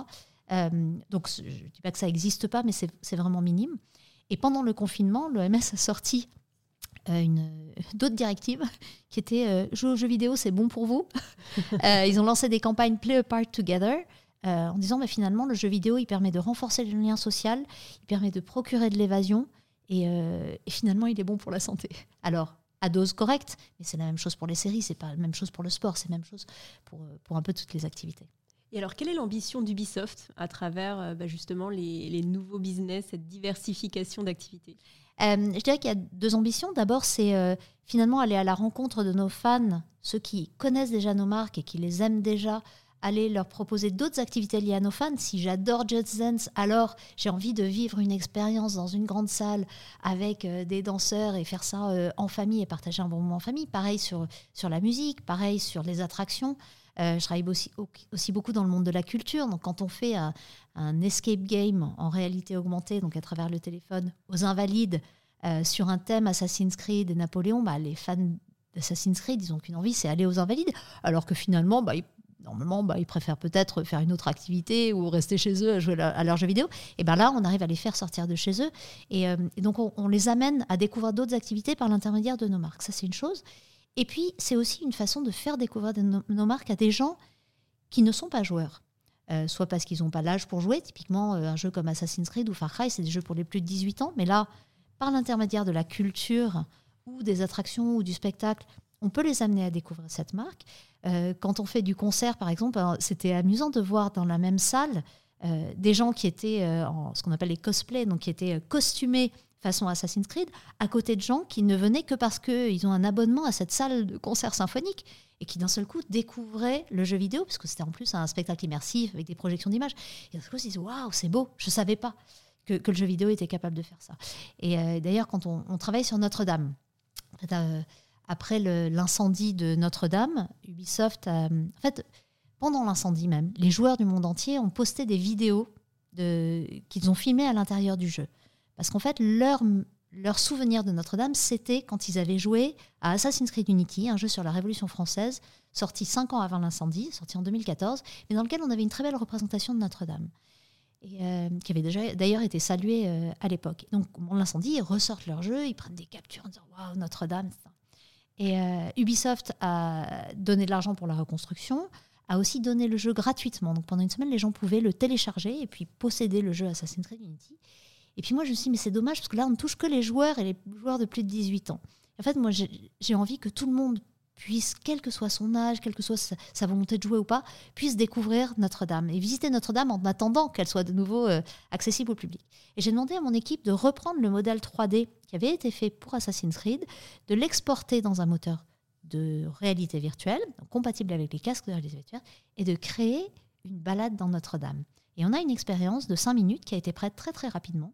Euh, donc je ne dis pas que ça n'existe pas, mais c'est vraiment minime. Et pendant le confinement, l'OMS a sorti une d'autres directives qui étaient euh, jouer aux jeux vidéo, c'est bon pour vous. Euh, ils ont lancé des campagnes Play a Part Together euh, en disant mais finalement le jeu vidéo il permet de renforcer le lien social, il permet de procurer de l'évasion et, et, finalement il est bon pour la santé. Alors à dose correcte, mais c'est la même chose pour les séries, c'est pas la même chose pour le sport, c'est la même chose pour, pour un peu toutes les activités. Et alors, quelle est l'ambition d'Ubisoft à travers bah, justement les, nouveaux business, cette diversification d'activités? Euh, je dirais qu'il y a deux ambitions. D'abord, c'est euh, finalement aller à la rencontre de nos fans, ceux qui connaissent déjà nos marques et qui les aiment déjà, aller leur proposer d'autres activités liées à nos fans. Si j'adore Just Dance, alors j'ai envie de vivre une expérience dans une grande salle avec euh, des danseurs et faire ça en famille et partager un bon moment en famille. Pareil sur, sur la musique, pareil sur les attractions. Je travaille aussi, beaucoup dans le monde de la culture. Donc, quand on fait un, un escape game en réalité augmentée, donc à travers le téléphone, aux invalides euh, sur un thème Assassin's Creed et Napoléon, bah, les fans d'Assassin's Creed, ils n'ont qu'une envie, c'est aller aux invalides, alors que finalement, bah, normalement, bah, ils préfèrent peut-être faire une autre activité ou rester chez eux à jouer à leurs jeux vidéo. Et ben là, on arrive à les faire sortir de chez eux. Et, euh, donc, on, les amène à découvrir d'autres activités par l'intermédiaire de nos marques. Ça, c'est une chose. Et puis, c'est aussi une façon de faire découvrir nos marques à des gens qui ne sont pas joueurs. Euh, soit parce qu'ils n'ont pas l'âge pour jouer. Typiquement, euh, un jeu comme Assassin's Creed ou Far Cry, c'est des jeux pour les plus de 18 ans. Mais là, par l'intermédiaire de la culture ou des attractions ou du spectacle, on peut les amener à découvrir cette marque. Euh, quand on fait du concert, par exemple, c'était amusant de voir dans la même salle des gens qui étaient en ce qu'on appelle les cosplays, donc qui étaient costumés façon Assassin's Creed, à côté de gens qui ne venaient que parce qu'ils ont un abonnement à cette salle de concert symphonique et qui d'un seul coup découvraient le jeu vidéo, parce que c'était en plus un spectacle immersif avec des projections d'images. Et d'un seul coup, ils se disent Waouh, c'est beau, je ne savais pas que, le jeu vidéo était capable de faire ça. Et euh, d'ailleurs, quand on, travaille sur Notre-Dame, euh, après l'incendie de Notre-Dame, Ubisoft, en fait, pendant l'incendie même, les joueurs du monde entier ont posté des vidéos qu'ils ont filmées à l'intérieur du jeu. Parce qu'en fait, leur, souvenir de Notre-Dame, c'était quand ils avaient joué à Assassin's Creed Unity, un jeu sur la Révolution française, sorti cinq ans avant l'incendie, sorti en 2014, mais dans lequel on avait une très belle représentation de Notre-Dame. Euh, qui avait déjà d'ailleurs été salué euh, à l'époque. Donc, l'incendie, ils ressortent leur jeu, ils prennent des captures en disant Waouh, Notre-Dame Et euh, Ubisoft a donné de l'argent pour la reconstruction, a aussi donné le jeu gratuitement. Donc, pendant une semaine, les gens pouvaient le télécharger et puis posséder le jeu Assassin's Creed Unity. Et puis moi, je me suis dit, mais c'est dommage parce que là, on ne touche que les joueurs et les joueurs de plus de 18 ans. En fait, moi, j'ai envie que tout le monde puisse, quel que soit son âge, quelle que soit sa, volonté de jouer ou pas, puisse découvrir Notre-Dame et visiter Notre-Dame en attendant qu'elle soit de nouveau euh, accessible au public. Et j'ai demandé à mon équipe de reprendre le modèle 3D qui avait été fait pour Assassin's Creed, de l'exporter dans un moteur de réalité virtuelle, compatible avec les casques de réalité virtuelle, et de créer une balade dans Notre-Dame. Et on a une expérience de 5 minutes qui a été prête très très rapidement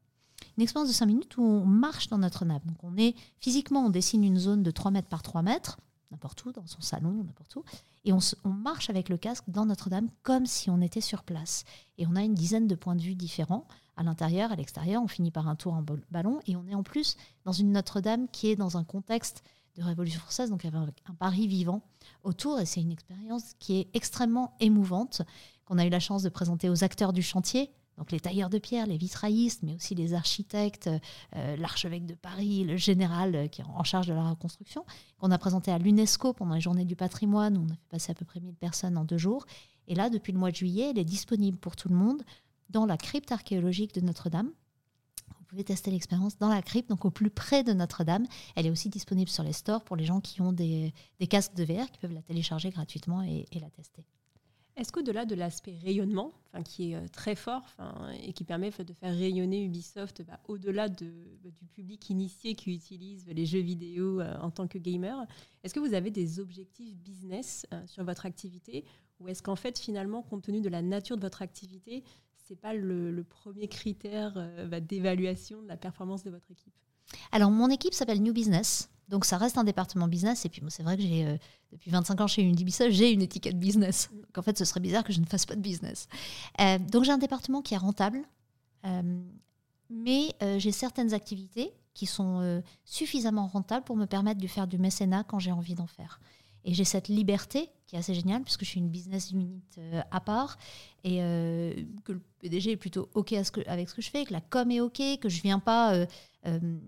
une expérience de 5 minutes où on marche dans Notre-Dame. Donc on est physiquement, on dessine une zone de 3 mètres par 3 mètres, n'importe où, dans son salon, n'importe où, et on, on, marche avec le casque dans Notre-Dame comme si on était sur place. Et on a une dizaine de points de vue différents, à l'intérieur, à l'extérieur, on finit par un tour en ballon, et on est en plus dans une Notre-Dame qui est dans un contexte de Révolution française, donc avec un Paris vivant autour, et c'est une expérience qui est extrêmement émouvante, qu'on a eu la chance de présenter aux acteurs du chantier, donc les tailleurs de pierre, les vitraillistes, mais aussi les architectes, euh, l'archevêque de Paris, le général euh, qui est en charge de la reconstruction, qu'on a présenté à l'UNESCO pendant les journées du patrimoine, où on a fait passer à peu près 1000 personnes en deux jours. Et là, depuis le mois de juillet, elle est disponible pour tout le monde dans la crypte archéologique de Notre-Dame. Vous pouvez tester l'expérience dans la crypte, donc au plus près de Notre-Dame. Elle est aussi disponible sur les stores pour les gens qui ont des, casques de VR, qui peuvent la télécharger gratuitement et la tester. Est-ce qu'au-delà de l'aspect rayonnement, qui est euh, très fort et qui permet de faire rayonner Ubisoft bah, au-delà de, bah, du public initié qui utilise les jeux vidéo euh, en tant que gamer, est-ce que vous avez des objectifs business euh, sur votre activité? Ou est-ce qu'en fait finalement, compte tenu de la nature de votre activité, ce n'est pas le, premier critère bah, d'évaluation de la performance de votre équipe? Alors, mon équipe s'appelle New Business. Donc, ça reste un département business. Et puis, c'est vrai que j'ai, euh, depuis 25 ans chez Unidibisoft, j'ai une étiquette business. Donc, en fait, ce serait bizarre que je ne fasse pas de business. Euh, donc, j'ai un département qui est rentable. Euh, mais j'ai certaines activités qui sont suffisamment rentables pour me permettre de faire du mécénat quand j'ai envie d'en faire. Et j'ai cette liberté qui est assez géniale, puisque je suis une business unit à part, et que le PDG est plutôt OK avec ce que je fais, que la com est OK, que je viens pas euh,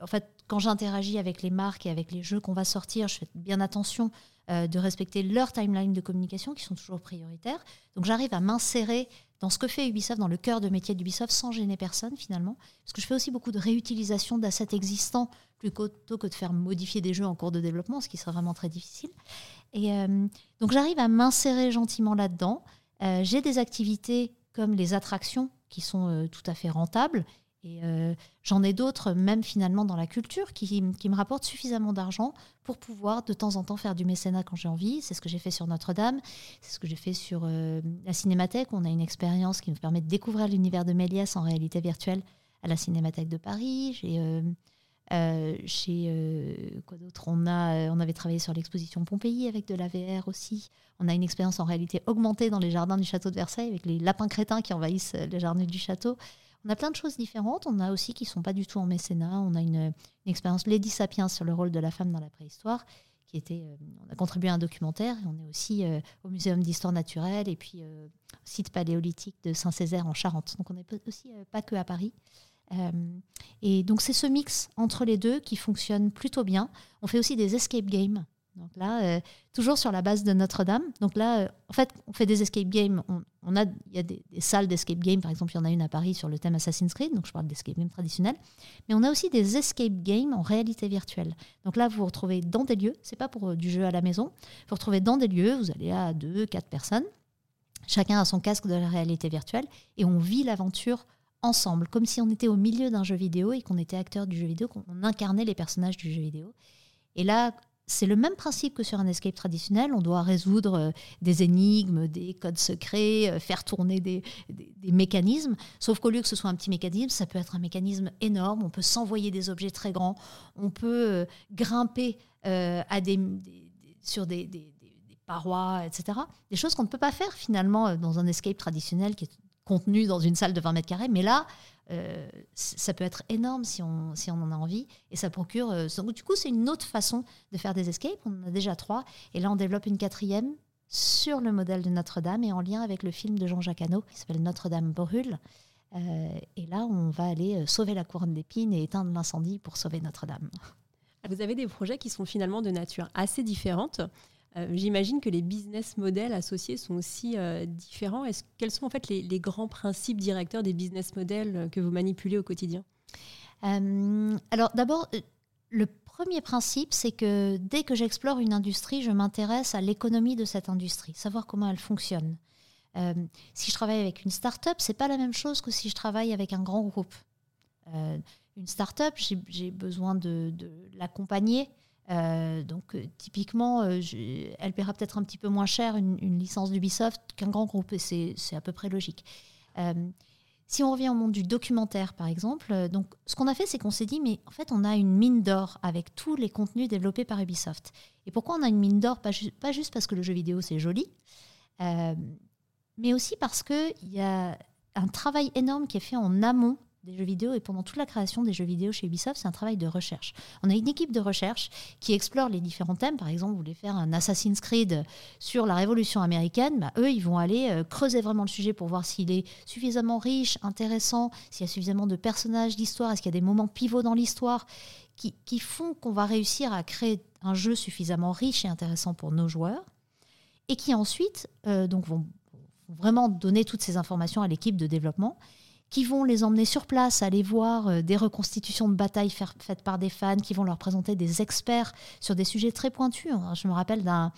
en fait, quand j'interagis avec les marques et avec les jeux qu'on va sortir, je fais bien attention euh, de respecter leur timeline de communication qui sont toujours prioritaires. Donc j'arrive à m'insérer dans ce que fait Ubisoft, dans le cœur de métier d'Ubisoft, sans gêner personne finalement. Parce que je fais aussi beaucoup de réutilisation d'assets existants plutôt que de faire modifier des jeux en cours de développement, ce qui serait vraiment très difficile. Et euh, donc j'arrive à m'insérer gentiment là-dedans. J'ai des activités comme les attractions qui sont tout à fait rentables et euh, j'en ai d'autres, même finalement dans la culture, qui, me rapportent suffisamment d'argent pour pouvoir de temps en temps faire du mécénat quand j'ai envie. C'est ce que j'ai fait sur Notre-Dame, c'est ce que j'ai fait sur euh, la Cinémathèque. On a une expérience qui nous permet de découvrir l'univers de Méliès en réalité virtuelle à la Cinémathèque de Paris. J'ai euh, chez quoi d'autre? On avait travaillé sur l'exposition Pompéi avec de la VR aussi. On a une expérience en réalité augmentée dans les jardins du château de Versailles avec les lapins crétins qui envahissent les jardins du château. On a plein de choses différentes. On a aussi qui ne sont pas du tout en mécénat. On a une, expérience Lady Sapiens sur le rôle de la femme dans la préhistoire. Qui était, euh, on a contribué à un documentaire et on est aussi euh, au Muséum d'histoire naturelle et puis euh, au site paléolithique de Saint-Césaire en Charente. Donc on n'est aussi pas que à Paris. et donc c'est ce mix entre les deux qui fonctionne plutôt bien. On fait aussi des escape games. Donc là, euh, toujours sur la base de Notre-Dame. Donc là, euh, en fait, on fait des escape games. On, a, il y a des, salles d'escape games. Par exemple, il y en a une à Paris sur le thème Assassin's Creed. Donc je parle d'escape games traditionnels. Mais on a aussi des escape games en réalité virtuelle. Donc là, vous vous retrouvez dans des lieux. C'est pas pour euh, du jeu à la maison. Vous vous retrouvez dans des lieux. Vous allez à deux, quatre personnes. Chacun a son casque de la réalité virtuelle et on vit l'aventure ensemble, comme si on était au milieu d'un jeu vidéo et qu'on était acteur du jeu vidéo, qu'on incarnait les personnages du jeu vidéo. Et là, c'est le même principe que sur un escape traditionnel. On doit résoudre euh, des énigmes, des codes secrets, euh, faire tourner des, mécanismes. Sauf qu'au lieu que ce soit un petit mécanisme, ça peut être un mécanisme énorme. On peut s'envoyer des objets très grands. On peut euh, grimper sur des, parois, etc. Des choses qu'on ne peut pas faire finalement dans un escape traditionnel qui est contenu dans une salle de 20 mètres carrés. Mais là, euh, ça peut être énorme si on, si on en a envie. Et ça procure. Euh, du coup, c'est une autre façon de faire des escapes. On en a déjà trois. Et là, on développe une quatrième sur le modèle de Notre-Dame et en lien avec le film de Jean-Jacques Hano qui s'appelle Notre-Dame brûle. Euh, et là, on va aller sauver la couronne d'épines et éteindre l'incendie pour sauver Notre-Dame. Vous avez des projets qui sont finalement de nature assez différente. Euh, j'imagine que les business models associés sont aussi euh, différents. Quels sont en fait les, grands principes directeurs des business models euh, que vous manipulez au quotidien? Alors d'abord, le premier principe, c'est que dès que j'explore une industrie, je m'intéresse à l'économie de cette industrie, savoir comment elle fonctionne. si je travaille avec une start-up, c'est pas la même chose que si je travaille avec un grand groupe. une start-up, j'ai, besoin de l'accompagner euh, donc euh, typiquement, euh, elle paiera peut-être un petit peu moins cher une, licence d'Ubisoft qu'un grand groupe, et c'est à peu près logique. Si on revient au monde du documentaire, par exemple, donc ce qu'on a fait, c'est qu'on s'est dit, mais en fait, on a une mine d'or avec tous les contenus développés par Ubisoft. Et pourquoi on a une mine d'or? Pas, pas, juste parce que le jeu vidéo, c'est joli, mais aussi parce qu'il y a un travail énorme qui est fait en amont des jeux vidéo et pendant toute la création des jeux vidéo chez Ubisoft, c'est un travail de recherche. On a une équipe de recherche qui explore les différents thèmes. Par exemple, vous voulez faire un Assassin's Creed sur la Révolution américaine, bah, eux, ils vont aller euh, creuser vraiment le sujet pour voir s'il est suffisamment riche, intéressant, s'il y a suffisamment de personnages d'histoire, est-ce qu'il y a des moments pivots dans l'histoire qui, font qu'on va réussir à créer un jeu suffisamment riche et intéressant pour nos joueurs, et qui ensuite euh, donc vont vraiment donner toutes ces informations à l'équipe de développement qui vont les emmener sur place, aller voir euh, des reconstitutions de batailles faites par des fans, qui vont leur présenter des experts sur des sujets très pointus. Je me rappelle d'un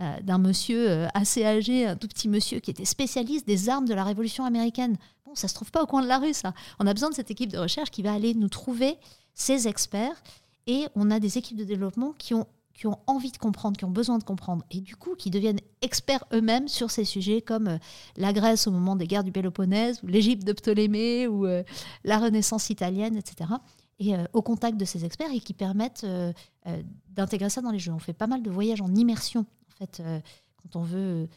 euh, d'un monsieur euh, assez âgé, un tout petit monsieur qui était spécialiste des armes de la Révolution américaine. Bon, ça se trouve pas au coin de la rue, ça. On a besoin de cette équipe de recherche qui va aller nous trouver ces experts. Et on a des équipes de développement qui ont qui ont envie de comprendre, qui ont besoin de comprendre, et du coup qui deviennent experts eux-mêmes sur ces sujets comme euh, la Grèce au moment des guerres du Péloponnèse, ou l'Égypte de Ptolémée, ou euh, la Renaissance italienne, etc. Et euh, au contact de ces experts et qui permettent d'intégrer ça dans les jeux. On fait pas mal de voyages en immersion, en fait, quand on veut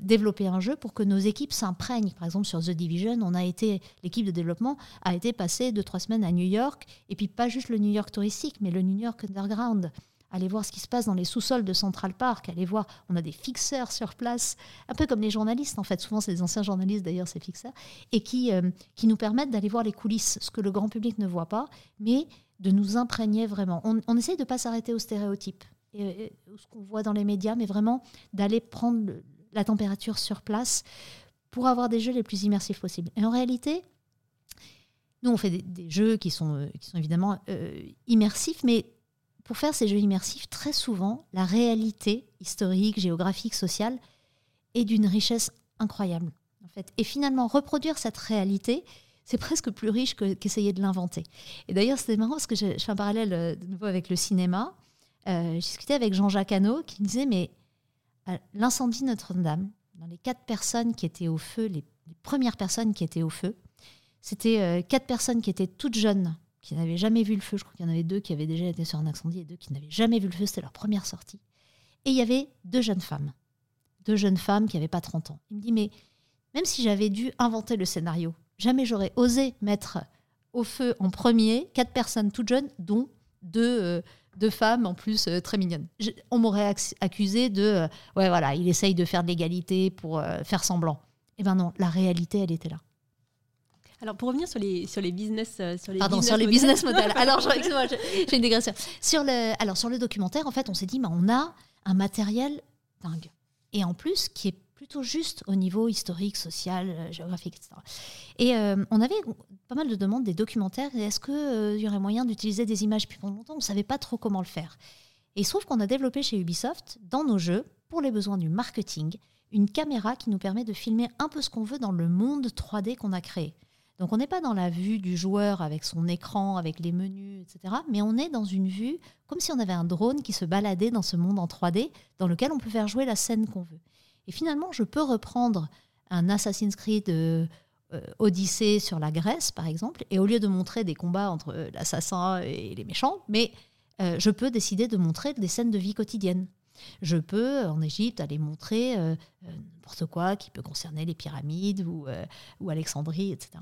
développer un jeu pour que nos équipes s'imprègnent. Par exemple, sur The Division, on a été, l'équipe de développement a été passée deux, trois semaines à New York, et puis pas juste le New York touristique, mais le New York underground aller voir ce qui se passe dans les sous-sols de Central Park, aller voir, on a des fixeurs sur place, un peu comme les journalistes en fait, souvent c'est des anciens journalistes d'ailleurs ces fixeurs, et qui, euh, qui nous permettent d'aller voir les coulisses, ce que le grand public ne voit pas, mais de nous imprégner vraiment. On, essaye de ne pas s'arrêter aux stéréotypes, ce qu'on voit dans les médias, mais vraiment d'aller prendre la température sur place pour avoir des jeux les plus immersifs possibles. Et en réalité, nous, on fait des, jeux qui sont, euh, qui sont évidemment euh, immersifs, mais pour faire ces jeux immersifs, très souvent, la réalité historique, géographique, sociale est d'une richesse incroyable. En fait. Et finalement, reproduire cette réalité, c'est presque plus riche qu'essayer de l'inventer. Et d'ailleurs, c'était marrant parce que je, fais un parallèle euh, de nouveau avec le cinéma. Euh, j'ai discuté avec Jean-Jacques Hano qui me disait, mais euh, l'incendie Notre-Dame, dans les quatre personnes qui étaient au feu, les, premières personnes qui étaient au feu, c'était quatre personnes qui étaient toutes jeunes qui n'avaient jamais vu le feu. Je crois qu'il y en avait deux qui avaient déjà été sur un incendie et deux qui n'avaient jamais vu le feu. C'était leur première sortie. Et il y avait deux jeunes femmes. Deux jeunes femmes qui n'avaient pas 30 ans. Il me dit, mais même si j'avais dû inventer le scénario, jamais j'aurais osé mettre au feu en premier quatre personnes toutes jeunes, dont deux, euh, deux femmes en plus euh, très mignonnes. on m'aurait accusé de, euh, ouais voilà, il essaye de faire de l'égalité pour faire semblant. Eh ben non, la réalité, elle était là. Alors pour revenir sur les sur les business euh, sur les Pardon, business sur les business models. alors j'ai une dégression. Sur le alors sur le documentaire en fait on s'est dit bah, on a un matériel dingue et en plus qui est plutôt juste au niveau historique, social, euh, géographique, etc. Et euh, on avait pas mal de demandes des documentaires. Est-ce qu'il y aurait moyen d'utiliser des images Puis pendant longtemps, on ne savait pas trop comment le faire. Et il se trouve qu'on a développé chez Ubisoft, dans nos jeux, pour les besoins du marketing, une caméra qui nous permet de filmer un peu ce qu'on veut dans le monde 3D qu'on a créé. Donc on n'est pas dans la vue du joueur avec son écran, avec les menus, etc. Mais on est dans une vue comme si on avait un drone qui se baladait dans ce monde en 3D dans lequel on peut faire jouer la scène qu'on veut. Et finalement, je peux reprendre un Assassin's Creed euh, euh, Odyssée sur la Grèce, par exemple, et au lieu de montrer des combats entre euh, l'assassin et les méchants, mais je peux décider de montrer des scènes de vie quotidienne. Je peux, en Égypte, aller montrer n'importe quoi qui peut concerner les pyramides ou Alexandrie, etc.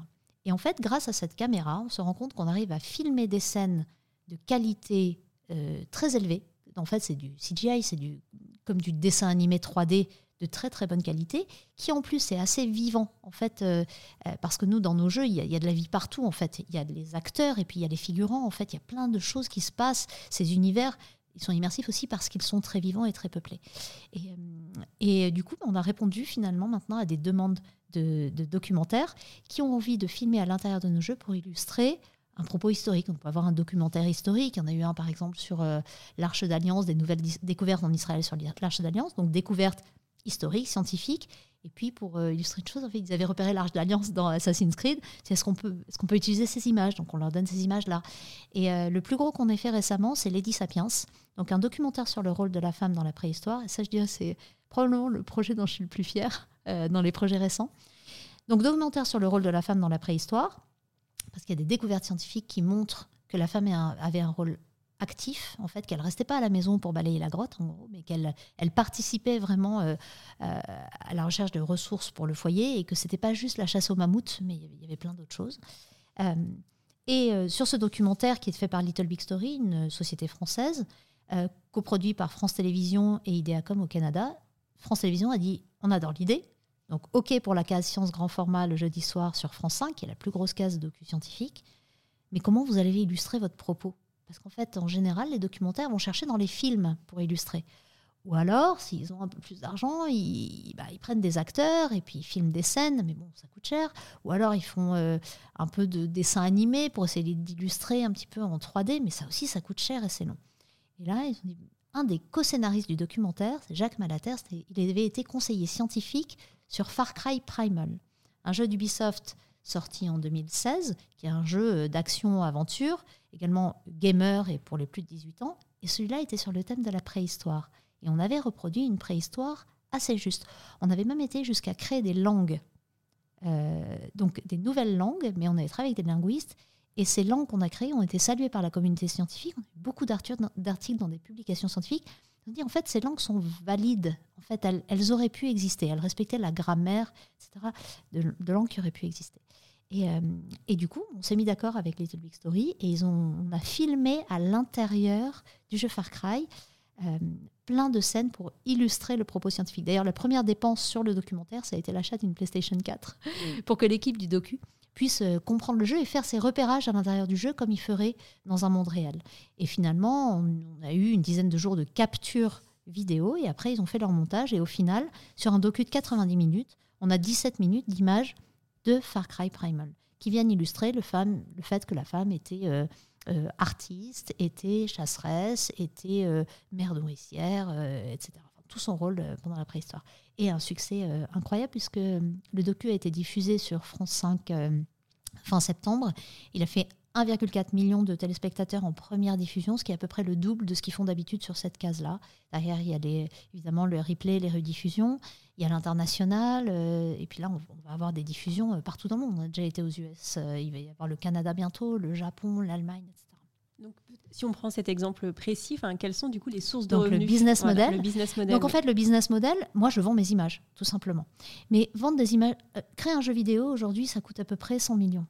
Et en fait, grâce à cette caméra, on se rend compte qu'on arrive à filmer des scènes de qualité euh, très élevée. En fait, c'est du CGI, c'est du, comme du dessin animé 3D de très très bonne qualité, qui en plus est assez vivant, en fait, euh, euh, parce que nous, dans nos jeux, il y, a, de la vie partout, en fait. Il y a les acteurs et puis il y a les figurants, en fait. Il y a plein de choses qui se passent. Ces univers, ils sont immersifs aussi parce qu'ils sont très vivants et très peuplés. Et, et du coup, on a répondu finalement maintenant à des demandes de, documentaires qui ont envie de filmer à l'intérieur de nos jeux pour illustrer un propos historique. On peut avoir un documentaire historique. Il y en a eu un, par exemple, sur euh, l'Arche d'Alliance, des nouvelles découvertes en Israël sur l'Arche d'Alliance. Donc, découverte historique, scientifique. Et puis, pour euh, illustrer une chose, en fait, ils avaient repéré l'Arche d'Alliance dans Assassin's Creed. C'est est-ce qu'on peut, est qu'on peut utiliser ces images Donc, on leur donne ces images-là. Et euh, le plus gros qu'on ait fait récemment, c'est Lady Sapiens. Donc, un documentaire sur le rôle de la femme dans la préhistoire. Et ça, je dirais, c'est probablement le projet dont je suis le plus fier. Euh, dans les projets récents. Donc documentaire sur le rôle de la femme dans la préhistoire, parce qu'il y a des découvertes scientifiques qui montrent que la femme avait un rôle actif, en fait, qu'elle restait pas à la maison pour balayer la grotte, en mais qu'elle elle participait vraiment euh, euh, à la recherche de ressources pour le foyer et que c'était pas juste la chasse aux mammouths, mais il y avait plein d'autres choses. Euh, et sur ce documentaire qui est fait par Little Big Story, une société française, coproduit par France Télévisions et Ideacom au Canada, France Télévisions a dit on adore l'idée. Donc, OK pour la case science grand format le jeudi soir sur France 5, qui est la plus grosse case docu scientifique. Mais comment vous allez illustrer votre propos? Parce qu'en fait, en général, les documentaires vont chercher dans les films pour illustrer. Ou alors, s'ils ont un peu plus d'argent, ils, bah, prennent des acteurs et puis ils filment des scènes, mais bon, ça coûte cher. Ou alors, ils font euh, un peu de dessin animé pour essayer d'illustrer un petit peu en 3D, mais ça aussi, ça coûte cher et c'est long. Et là, un des co-scénaristes du documentaire, c'est Jacques Malater, il avait été conseiller scientifique sur Far Cry Primal, un jeu d'Ubisoft sorti en 2016, qui est un jeu euh, d'action-aventure, également gamer et pour les plus de 18 ans. Et celui-là était sur le thème de la préhistoire. Et on avait reproduit une préhistoire assez juste. On avait même été jusqu'à créer des langues, euh, donc des nouvelles langues, mais on avait travaillé avec des linguistes. Et ces langues qu'on a créées ont été saluées par la communauté scientifique. On a eu beaucoup d'articles dans des publications scientifiques. On dit en fait ces langues sont valides. En fait, elles, auraient pu exister. Elles respectaient la grammaire, etc. de, de langues qui auraient pu exister. Euh, et, du coup, on s'est mis d'accord avec Little Big Story et ils ont, on a filmé à l'intérieur du jeu Far Cry euh, plein de scènes pour illustrer le propos scientifique. D'ailleurs, la première dépense sur le documentaire, ça a été l'achat d'une PlayStation 4 pour que l'équipe du docu puisse euh, comprendre le jeu et faire ses repérages à l'intérieur du jeu comme il ferait dans un monde réel. Et finalement, on, a eu une dizaine de jours de capture vidéo et après, ils ont fait leur montage et au final, sur un docu de 90 minutes, on a 17 minutes d'images de Far Cry Primal, qui viennent illustrer le, fait que la femme était euh, euh, artiste, était chasseresse, était euh, mère nourricière, etc. tout son rôle pendant la préhistoire. Et un succès incroyable puisque le docu a été diffusé sur France 5 fin septembre. Il a fait 1,4 million de téléspectateurs en première diffusion, ce qui est à peu près le double de ce qu'ils font d'habitude sur cette case-là. Derrière, il y a évidemment le replay, les rediffusions, il y a l'international, euh, et puis là, on, va avoir des diffusions euh, partout dans le monde. On a déjà été aux US, euh, il va y avoir le Canada bientôt, le Japon, l'Allemagne, etc. Donc, si on prend cet exemple précis, quelles sont du coup les sources de Donc, revenus le business, model. le business model. Donc en fait, le business model, moi je vends mes images, tout simplement. Mais vendre des images, créer un jeu vidéo aujourd'hui, ça coûte à peu près 100 millions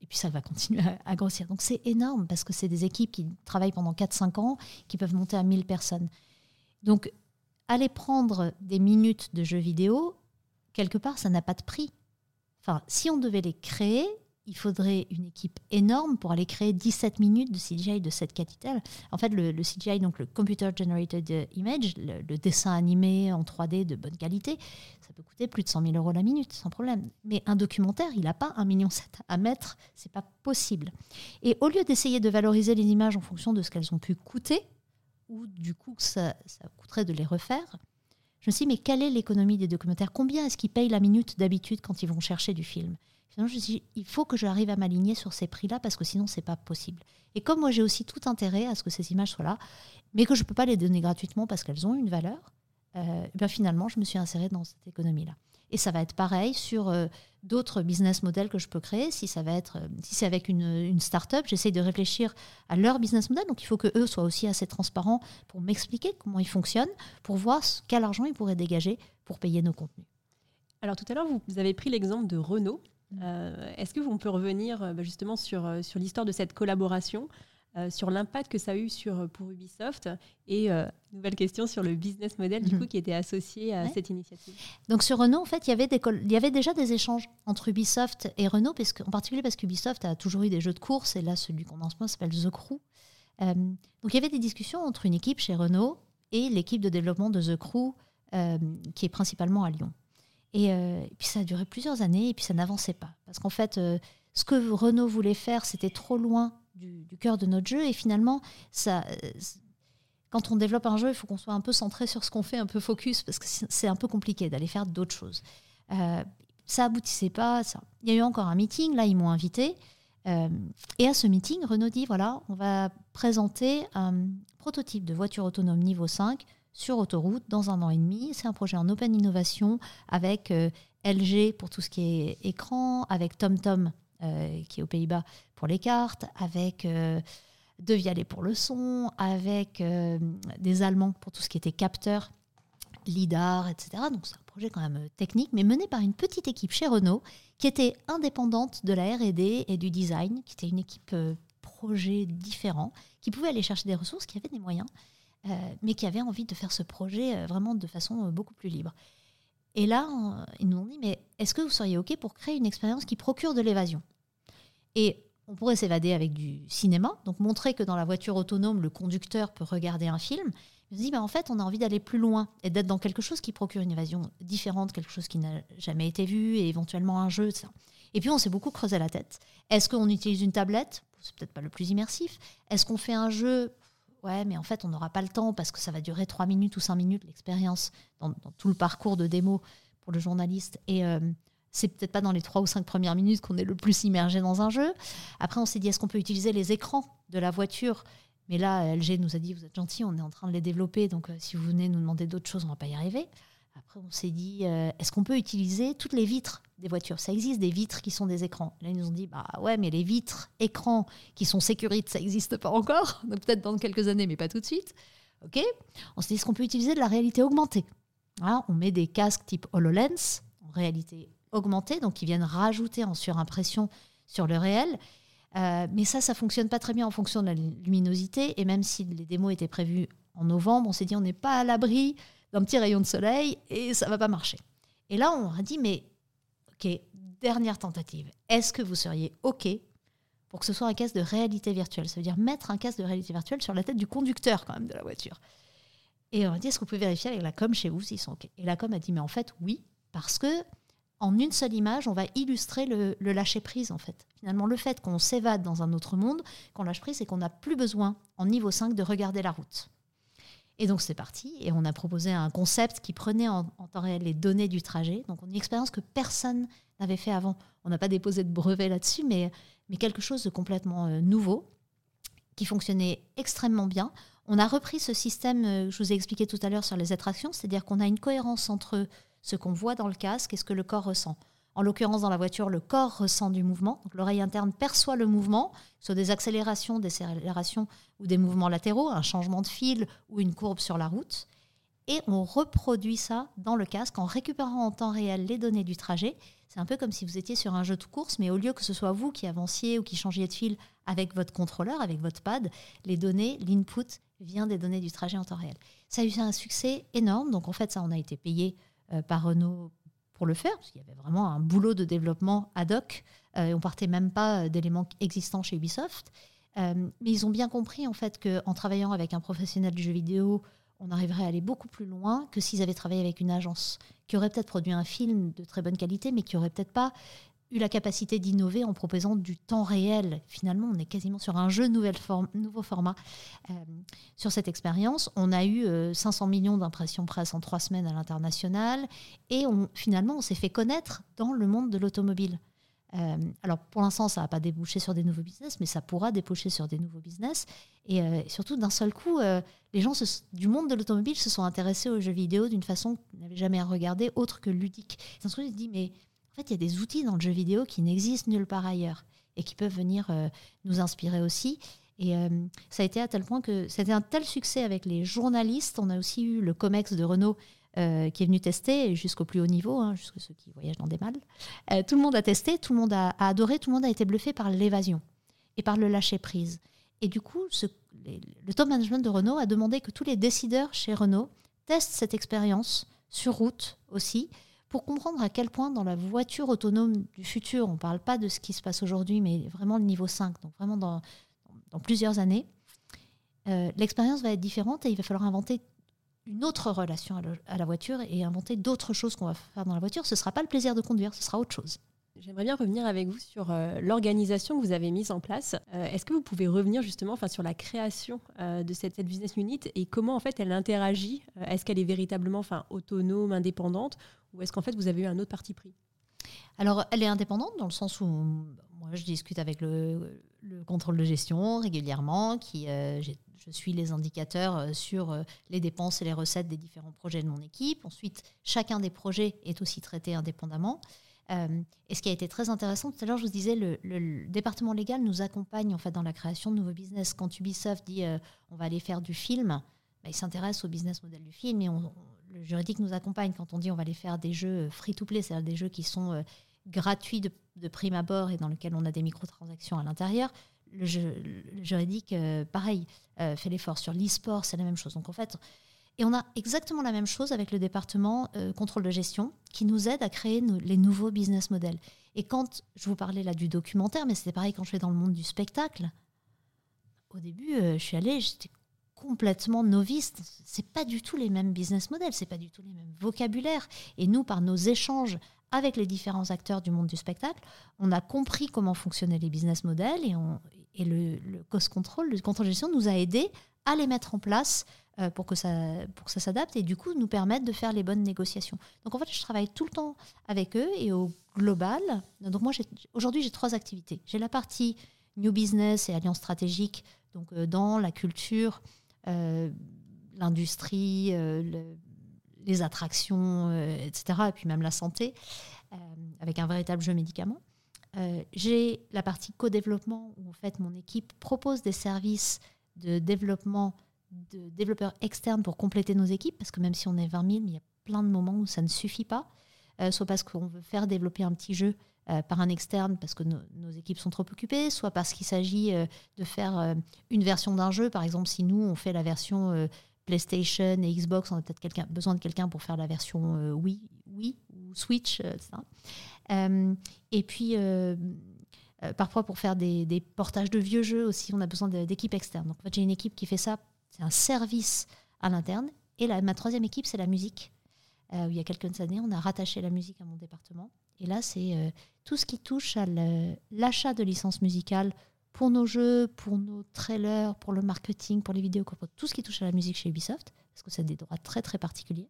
et puis ça va continuer à, grossir. Donc c'est énorme parce que c'est des équipes qui travaillent pendant 4-5 ans, qui peuvent monter à 1000 personnes. Donc aller prendre des minutes de jeux vidéo, quelque part, ça n'a pas de prix. Enfin, si on devait les créer, il faudrait une équipe énorme pour aller créer 17 minutes de CGI de cette qualité. En fait, le, CGI, donc le Computer Generated Image, le, dessin animé en 3D de bonne qualité, ça peut coûter plus de 100 000 euros la minute, sans problème. Mais un documentaire, il n'a pas 1,7 million à mettre, c'est pas possible. Et au lieu d'essayer de valoriser les images en fonction de ce qu'elles ont pu coûter, ou du coup ça, ça coûterait de les refaire, je me suis dit, mais quelle est l'économie des documentaires? Combien est-ce qu'ils payent la minute d'habitude quand ils vont chercher du film? Finalement, je dit, il faut que j'arrive à m'aligner sur ces prix-là parce que sinon, c'est pas possible. Et comme moi, j'ai aussi tout intérêt à ce que ces images soient là, mais que je ne peux pas les donner gratuitement parce qu'elles ont une valeur, euh, ben finalement, je me suis insérée dans cette économie-là. Et ça va être pareil sur euh, d'autres business models que je peux créer. Si euh, si c'est avec une, une start-up, j'essaye de réfléchir à leur business model. Donc il faut que eux soient aussi assez transparents pour m'expliquer comment ils fonctionnent, pour voir quel argent ils pourraient dégager pour payer nos contenus. Alors tout à l'heure, vous avez pris l'exemple de Renault. Euh, est-ce que on peut revenir euh, bah, justement sur, euh, sur l'histoire de cette collaboration, sur l'impact que ça a eu sur, pour Ubisoft et nouvelle question sur le business model du mhm. coup qui était associé à cette initiative Donc sur Renault, en fait, il y, avait des il y avait déjà des échanges entre Ubisoft et Renault, parce en particulier parce qu'Ubisoft a toujours eu des jeux de course, et là celui qu'on en ce moment s'appelle The Crew. donc il y avait des discussions entre une équipe chez Renault et l'équipe de développement de The Crew, qui est principalement à Lyon. Euh, et, puis ça a duré plusieurs années et puis ça n'avançait pas. Parce qu'en fait, euh, ce que Renault voulait faire, c'était trop loin du, cœur de notre jeu. Et finalement, ça, euh, quand on développe un jeu, il faut qu'on soit un peu centré sur ce qu'on fait, un peu focus, parce que c'est un peu compliqué d'aller faire d'autres choses. ça aboutissait pas. Ça. Il y a eu encore un meeting, là, ils m'ont invité. et à ce meeting, Renault dit, voilà, on va présenter un prototype de voiture autonome niveau 5 sur autoroute dans un an et demi. C'est un projet en open innovation avec euh, LG pour tout ce qui est écran, avec TomTom qui est aux Pays-Bas pour les cartes, avec De Vialet pour le son, avec des Allemands pour tout ce qui était capteur, LIDAR, etc. Donc c'est un projet quand même technique, mais mené par une petite équipe chez Renault qui était indépendante de la R&D et du design, qui était une équipe projet différent, qui pouvait aller chercher des ressources, qui avait des moyens, euh, mais qui avait envie de faire ce projet euh, vraiment de façon euh, beaucoup plus libre. Et là, ils nous ont dit, mais est-ce que vous seriez OK pour créer une expérience qui procure de l'évasion? Et on pourrait s'évader avec du cinéma, donc montrer que dans la voiture autonome, le conducteur peut regarder un film. On se dit, bah, en fait, on a envie d'aller plus loin et d'être dans quelque chose qui procure une évasion différente, quelque chose qui n'a jamais été vu et éventuellement un jeu. Ça. Et puis, on s'est beaucoup creusé la tête. Est-ce qu'on utilise une tablette? C'est peut-être pas le plus immersif. Est-ce qu'on fait un jeu Ouais, mais en fait, on n'aura pas le temps parce que ça va durer 3 minutes ou 5 minutes, l'expérience, dans, tout le parcours de démo pour le journaliste. Et euh, c'est peut-être pas dans les 3 ou 5 premières minutes qu'on est le plus immergé dans un jeu. Après, on s'est dit, est-ce qu'on peut utiliser les écrans de la voiture? Mais là, LG nous a dit, vous êtes gentil, on est en train de les développer, donc euh, si vous venez nous demander d'autres choses, on va pas y arriver. Après, on s'est dit, euh, est-ce qu'on peut utiliser toutes les vitres des voitures? Ça existe des vitres qui sont des écrans. Là, ils nous ont dit, bah ouais, mais les vitres écrans qui sont sécurites, ça n'existe pas encore. Donc peut-être dans quelques années, mais pas tout de suite. Ok On s'est dit, est-ce qu'on peut utiliser de la réalité augmentée? On met des casques type HoloLens, en réalité augmentée, donc qui viennent rajouter en surimpression sur le réel. Euh, mais ça, ça fonctionne pas très bien en fonction de la luminosité. Et même si les démos étaient prévues en novembre, on s'est dit, on n'est pas à l'abri d'un petit rayon de soleil et ça va pas marcher. Et là, on a dit, mais ok, dernière tentative. Est-ce que vous seriez ok pour que ce soit un casque de réalité virtuelle? Ça veut dire mettre un casque de réalité virtuelle sur la tête du conducteur quand même de la voiture. Et on a dit, est-ce vous pouvez vérifier avec la com chez vous s'ils sont ok? Et la com a dit, mais en fait, oui, parce que en une seule image, on va illustrer le, le lâcher prise en fait. Finalement, le fait qu'on s'évade dans un autre monde, qu'on lâche prise, c'est qu'on n'a plus besoin en niveau 5 de regarder la route. Et donc c'est parti, et on a proposé un concept qui prenait en, temps réel les données du trajet. Donc une expérience que personne n'avait fait avant. On n'a pas déposé de brevet là-dessus, mais, mais quelque chose de complètement euh, nouveau, qui fonctionnait extrêmement bien. On a repris ce système euh, que je vous ai expliqué tout à l'heure sur les attractions, c'est-à-dire qu'on a une cohérence entre ce qu'on voit dans le casque et ce que le corps ressent. En l'occurrence, dans la voiture, le corps ressent du mouvement. l'oreille interne perçoit le mouvement, soit des accélérations, des décélérations ou des mouvements latéraux, un changement de fil ou une courbe sur la route. Et on reproduit ça dans le casque en récupérant en temps réel les données du trajet. C'est un peu comme si vous étiez sur un jeu de course, mais au lieu que ce soit vous qui avanciez ou qui changiez de fil avec votre contrôleur, avec votre pad, les données, l'input vient des données du trajet en temps réel. Ça a eu un succès énorme. Donc en fait, ça, on a été payé euh, par Renault pour le faire, parce qu'il y avait vraiment un boulot de développement ad hoc. Euh, on partait même pas euh, d'éléments existants chez Ubisoft. Euh, mais ils ont bien compris en fait qu'en travaillant avec un professionnel du jeu vidéo, on arriverait à aller beaucoup plus loin que s'ils avaient travaillé avec une agence qui aurait peut-être produit un film de très bonne qualité, mais qui aurait peut-être pas eu la capacité d'innover en proposant du temps réel. Finalement, on est quasiment sur un jeu nouvelle forme, nouveau format. Euh, sur cette expérience, on a eu 500 euh, millions d'impressions presse en trois semaines à l'international et on, finalement, on s'est fait connaître dans le monde de l'automobile. Euh, alors pour l'instant, ça n'a pas débouché sur des nouveaux business, mais ça pourra déboucher sur des nouveaux business. Et, surtout, d'un seul coup, les gens du monde de l'automobile se sont intéressés aux jeux vidéo d'une façon qu'ils n'avaient jamais regardé, autre que ludique. D'un seul coup, ils se mais en fait, il y a des outils dans le jeu vidéo qui n'existent nulle part ailleurs et qui peuvent venir euh, nous inspirer aussi. Et euh, ça a été à tel point que c'était un tel succès avec les journalistes. On a aussi eu le COMEX de Renault euh, qui est venu tester jusqu'au plus haut niveau, hein, jusqu'à ceux qui voyagent dans des malles. tout le monde a testé, tout le monde a, adoré, tout le monde a été bluffé par l'évasion et par le lâcher prise. Et du coup, le top management de Renault a demandé que tous les décideurs chez Renault testent cette expérience sur route aussi, pour comprendre à quel point dans la voiture autonome du futur, on ne parle pas de ce qui se passe aujourd'hui, mais vraiment le niveau 5, donc vraiment dans, plusieurs années, euh, l'expérience va être différente et il va falloir inventer une autre relation à, la voiture et inventer d'autres choses qu'on va faire dans la voiture. Ce ne sera pas le plaisir de conduire, ce sera autre chose. J'aimerais bien revenir avec vous sur euh, l'organisation que vous avez mise en place. Euh, est-ce que vous pouvez revenir justement sur la création de cette, business unit et comment en fait elle interagit Est-ce qu'elle est véritablement autonome, indépendante ou est-ce qu'en fait vous avez eu un autre parti pris? Alors, elle est indépendante dans le sens où moi, je discute avec le, contrôle de gestion régulièrement, qui, je suis les indicateurs sur les dépenses et les recettes des différents projets de mon équipe. Ensuite, chacun des projets est aussi traité indépendamment. Euh, et ce qui a été très intéressant, tout à l'heure, je vous disais, le, département légal nous accompagne en fait dans la création de nouveaux business. Quand Ubisoft dit euh, on va aller faire du film, bah, il s'intéresse au business model du film et le juridique nous accompagne. Quand on dit on va aller faire des jeux free-to-play, c'est-à-dire des jeux qui sont euh, gratuits de, prime abord et dans lesquels on a des microtransactions à l'intérieur, le, juridique, pareil, fait l'effort. Sur l'e-sport, c'est la même chose. Donc en fait, et on a exactement la même chose avec le département euh, contrôle de gestion qui nous aide à créer les nouveaux business models. Et quand je vous parlais là du documentaire, mais c'était pareil quand je vais dans le monde du spectacle, au début, euh, je suis allée, j'étais complètement novice. C'est pas du tout les mêmes business models, c'est pas du tout les mêmes vocabulaires. Et nous, par nos échanges avec les différents acteurs du monde du spectacle, on a compris comment fonctionnaient les business models et, le, le cost control, le contrôle de gestion nous a aidés à les mettre en place pour que ça, pour que ça s'adapte et du coup nous permettre de faire les bonnes négociations. Donc en fait, je travaille tout le temps avec eux et au global. Donc moi, aujourd'hui, j'ai trois activités. J'ai la partie New Business et Alliance stratégique, donc euh, dans la culture, euh, l'industrie, les attractions, etc., et puis même la santé, avec un véritable jeu médicament. j'ai la partie co-développement où en fait mon équipe propose des services de développement de développeurs externes pour compléter nos équipes, parce que même si on est 20 000, il y a plein de moments où ça ne suffit pas, euh, soit parce qu'on veut faire développer un petit jeu euh, par un externe parce que nos équipes sont trop occupées, soit parce qu'il s'agit euh, de faire une version d'un jeu. Par exemple, si nous, on fait la version PlayStation et Xbox, on a peut-être besoin de quelqu'un pour faire la version Wii, Wii ou Switch, et puis, parfois, pour faire des, des, portages de vieux jeux aussi, on a besoin d'équipes externes. Donc, en fait, j'ai une équipe qui fait ça c'est un service à l'interne. Et ma troisième équipe, c'est la musique. Euh, il y a quelques années, on a rattaché la musique à mon département. Et là, c'est euh, tout ce qui touche à l'achat de licences musicales pour nos jeux, pour nos trailers, pour le marketing, pour les vidéos, tout ce qui touche à la musique chez Ubisoft, parce que c'est des droits très très particuliers.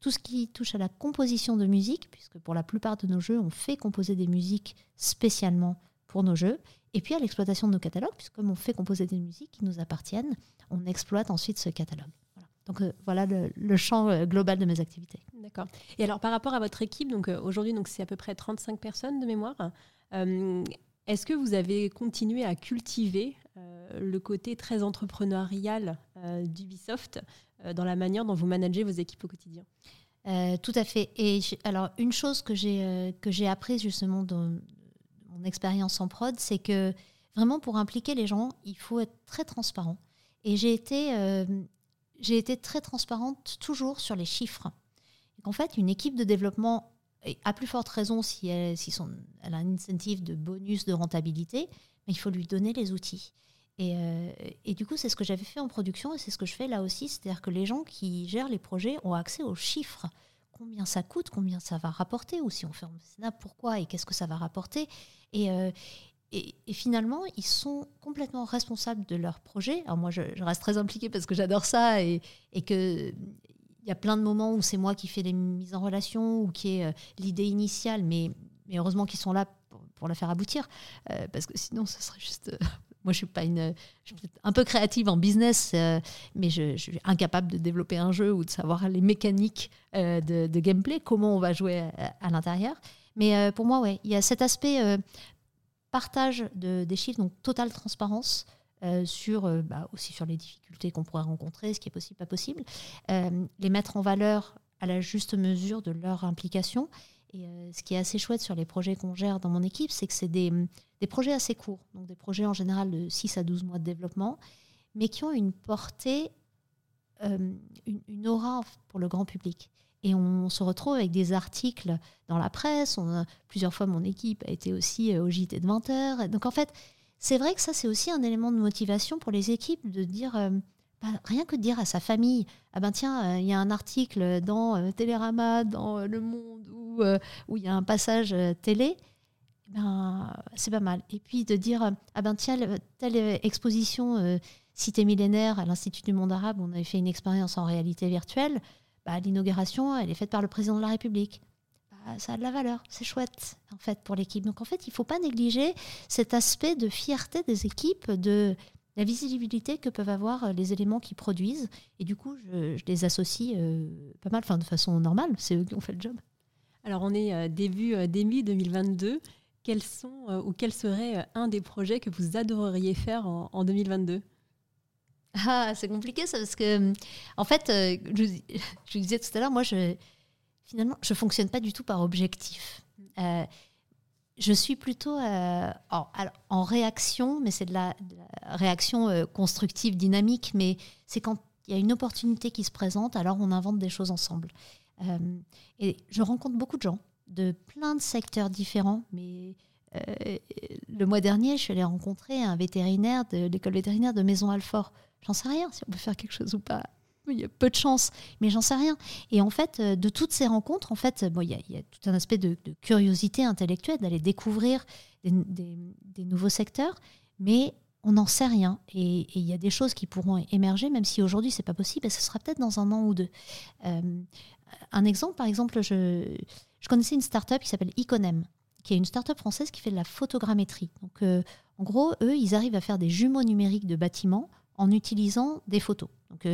Tout ce qui touche à la composition de musique, puisque pour la plupart de nos jeux, on fait composer des musiques spécialement pour nos jeux. Et puis à l'exploitation de nos catalogues, puisque comme on fait composer des musiques qui nous appartiennent, on exploite ensuite ce catalogue. Donc euh, voilà le, champ euh, global de mes activités. D'accord. Et alors par rapport à votre équipe, donc euh, aujourd'hui donc c'est à peu près 35 personnes de mémoire. Est-ce que vous avez continué à cultiver le côté très entrepreneurial d'Ubisoft dans la manière dont vous managez vos équipes au quotidien? Tout à fait. Et alors une chose que j'ai que j'ai apprise justement dans mon expérience en prod, c'est que vraiment pour impliquer les gens, il faut être très transparent. Et j'ai été, euh, j'ai été très transparente toujours sur les chiffres. En fait, une équipe de développement, a plus forte raison si elle, si son, elle a un incentive de bonus de rentabilité, mais il faut lui donner les outils. Et, euh, et du coup, c'est ce que j'avais fait en production et c'est ce que je fais là aussi. C'est-à-dire que les gens qui gèrent les projets ont accès aux chiffres. Combien ça coûte, combien ça va rapporter, ou si on fait un pourquoi et qu'est-ce que ça va rapporter. Et, euh, et, finalement, ils sont complètement responsables de leur projet. Alors moi, je, reste très impliquée parce que j'adore ça et, et que il y a plein de moments où c'est moi qui fais les mises en relation ou qui est euh, l'idée initiale, mais, mais heureusement qu'ils sont là pour, la faire aboutir, euh, parce que sinon, ce serait juste. Euh, moi, je suis pas une, un peu créative en business, mais je, suis incapable de développer un jeu ou de savoir les mécaniques de, de, gameplay, comment on va jouer à, à l'intérieur. Mais pour moi, ouais, il y a cet aspect partage de, des chiffres, donc totale transparence. Euh, sur, euh, bah, aussi sur les difficultés qu'on pourrait rencontrer, ce qui est possible, pas possible, euh, les mettre en valeur à la juste mesure de leur implication. Et ce qui est assez chouette sur les projets qu'on gère dans mon équipe, c'est que c'est des, des, projets assez courts, donc des projets en général de 6 à 12 mois de développement, mais qui ont une portée, une, une, aura pour le grand public. Et on se retrouve avec des articles dans la presse. Plusieurs fois, mon équipe a été aussi euh, au JT de 20h. Donc en fait, c'est vrai que ça, c'est aussi un élément de motivation pour les équipes de dire, euh, rien que de dire à sa famille, ah ben tiens, euh, il y a un article dans Télérama, dans Le Monde, où, où il y a un passage télé, ben, c'est pas mal. Et puis de dire, ah ben tiens, telle exposition Cité millénaire à l'Institut du monde arabe, on avait fait une expérience en réalité virtuelle. Bah, l'inauguration, elle est faite par le président de la République. Bah, ça a de la valeur, c'est chouette en fait pour l'équipe. Donc en fait, il ne faut pas négliger cet aspect de fierté des équipes, de la visibilité que peuvent avoir euh, les éléments qui produisent. Et du coup, je, les associe euh, pas mal, enfin de façon normale, c'est eux qui ont fait le job. Alors on est euh, début, début 2022. Quels sont ou quel serait un des projets que vous adoreriez faire en, 2022 ah, c'est compliqué ça parce que en fait, je, je disais tout à l'heure, moi je finalement je fonctionne pas du tout par objectif. Euh, je suis plutôt euh, en, réaction, mais c'est de la, réaction euh, constructive, dynamique, mais c'est quand il y a une opportunité qui se présente, alors on invente des choses ensemble. Euh, et je rencontre beaucoup de gens de plein de secteurs différents, mais le mois dernier, je suis allée rencontrer un vétérinaire de l'école vétérinaire de Maison Alfort. J'en sais rien si on peut faire quelque chose ou pas il y a peu de chance, mais j'en sais rien. Et en fait, euh, de toutes ces rencontres, en fait, bon, il, y a, tout un aspect de, curiosité intellectuelle, d'aller découvrir des, nouveaux secteurs, mais on n'en sait rien. Et, il y a des choses qui pourront émerger, même si aujourd'hui c'est pas possible, et ce sera peut-être dans un an ou deux. Euh, un exemple, par exemple, je, connaissais une start-up qui s'appelle Iconem, qui est une start-up française qui fait de la photogrammétrie. Donc, euh, en gros, eux, ils arrivent à faire des jumeaux numériques de bâtiments en utilisant des photos. Donc,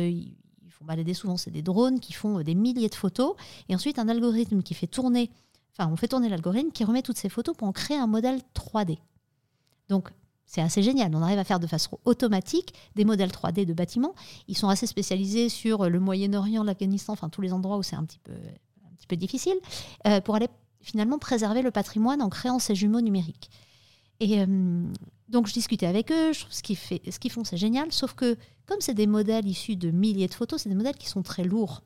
font balader souvent, c'est des drones qui font euh, des milliers de photos, et ensuite un algorithme qui fait tourner, enfin on fait tourner l'algorithme qui remet toutes ces photos pour en créer un modèle 3D. Donc c'est assez génial, on arrive à faire de façon automatique des modèles 3D de bâtiments. Ils sont assez spécialisés sur euh, le Moyen-Orient, l'Afghanistan, enfin tous les endroits où c'est un petit peu, un petit peu difficile, euh, pour aller finalement préserver le patrimoine en créant ces jumeaux numériques. Et donc je discutais avec eux, je trouve ce qu'ils, ce qu'ils font c'est génial, sauf que comme c'est des modèles issus de milliers de photos, c'est des modèles qui sont très lourds,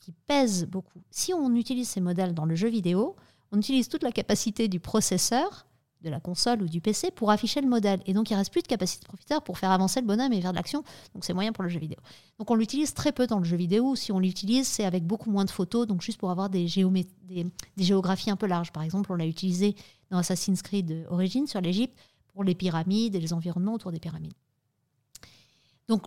qui pèsent beaucoup. Si on utilise ces modèles dans le jeu vidéo, on utilise toute la capacité du processeur, de la console ou du PC pour afficher le modèle. Et donc, il ne reste plus de capacité de profiteur pour faire avancer le bonhomme et faire de l'action. Donc, c'est moyen pour le jeu vidéo. Donc, on l'utilise très peu dans le jeu vidéo. Si on l'utilise, c'est avec beaucoup moins de photos, donc juste pour avoir des, des, des géographies un peu larges. Par exemple, on l'a utilisé dans Assassin's Creed Origins sur l'Égypte pour les pyramides et les environnements autour des pyramides. Donc,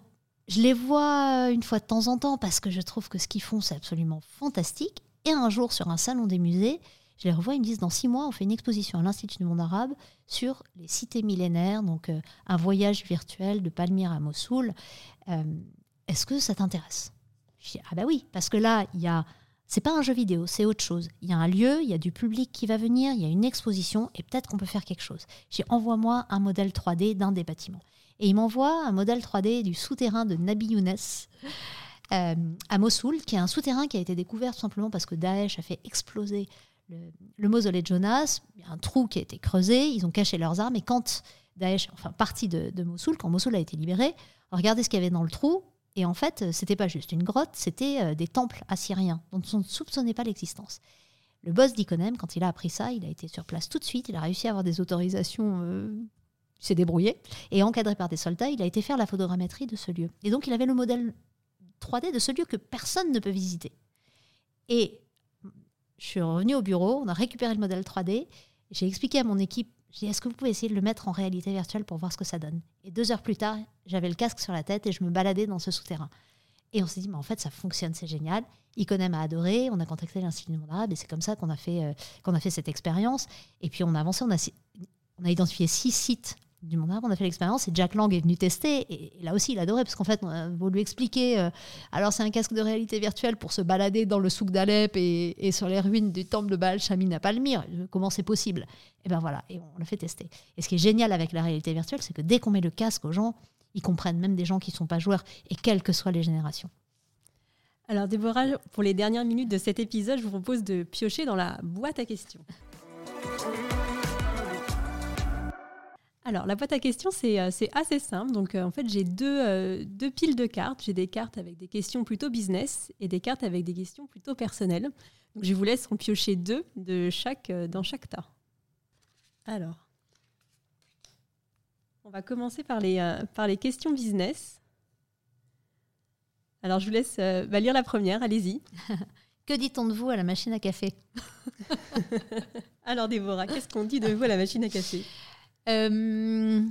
je les vois une fois de temps en temps parce que je trouve que ce qu'ils font, c'est absolument fantastique. Et un jour, sur un salon des musées, je les revois, ils me disent dans six mois, on fait une exposition à l'Institut du monde arabe sur les cités millénaires, donc euh, un voyage virtuel de Palmyre à Mossoul. Euh, est-ce que ça t'intéresse? Je dis ah bah oui, parce que là, il y a c'est pas un jeu vidéo, c'est autre chose. Il y a un lieu, il y a du public qui va venir, il y a une exposition et peut-être qu'on peut faire quelque chose. J'ai envoie-moi un modèle 3D d'un des bâtiments. Et il m'envoie un modèle 3D du souterrain de Nabi Younes euh, à Mossoul, qui est un souterrain qui a été découvert tout simplement parce que Daesh a fait exploser le, mausolée de Jonas. Il y a un trou qui a été creusé, ils ont caché leurs armes. Et quand Daesh, enfin parti de, de Mossoul, quand Mossoul a été libéré, regardez ce qu'il y avait dans le trou. Et en fait, c'était pas juste une grotte, c'était euh, des temples assyriens dont on ne soupçonnait pas l'existence. Le boss d'Iconem, quand il a appris ça, il a été sur place tout de suite, il a réussi à avoir des autorisations euh, il s'est débrouillé. Et encadré par des soldats, il a été faire la photogrammétrie de ce lieu. Et donc, il avait le modèle 3D de ce lieu que personne ne peut visiter. Et je suis revenue au bureau, on a récupéré le modèle 3D. J'ai expliqué à mon équipe, j'ai dit, est-ce que vous pouvez essayer de le mettre en réalité virtuelle pour voir ce que ça donne? Et deux heures plus tard, j'avais le casque sur la tête et je me baladais dans ce souterrain. Et on s'est dit, mais en fait, ça fonctionne, c'est génial. Iconem a adoré, on a contacté l'Institut du monde et c'est comme ça qu'on a, fait, euh, qu'on a fait cette expérience. Et puis on a avancé, on a, on a identifié six sites du monde arabe, on a fait l'expérience et Jack Lang est venu tester. Et, là aussi, il adorait parce qu'en fait, on voulu lui expliquer. Euh, alors, c'est un casque de réalité virtuelle pour se balader dans le souk d'Alep et, sur les ruines du temple de Baal Shamin à Palmyre. Comment c'est possible? Et ben voilà, et on l'a fait tester. Et ce qui est génial avec la réalité virtuelle, c'est que dès qu'on met le casque aux gens, ils comprennent, même des gens qui ne sont pas joueurs, et quelles que soient les générations. Alors, Déborah, pour les dernières minutes de cet épisode, je vous propose de piocher dans la boîte à questions. Alors, la boîte à questions, c'est euh, assez simple. Donc, euh, en fait, j'ai euh, deux, piles de cartes. J'ai des cartes avec des questions plutôt business et des cartes avec des questions plutôt personnelles. Donc, je vous laisse en piocher deux de chaque, dans chaque tas. Alors, on va commencer par les, par les questions business. Alors, je vous laisse bah, lire la première. Allez-y. que dit-on de vous à la machine à café? Alors, Déborah, qu'est-ce qu'on dit de vous à la machine à café? Euh,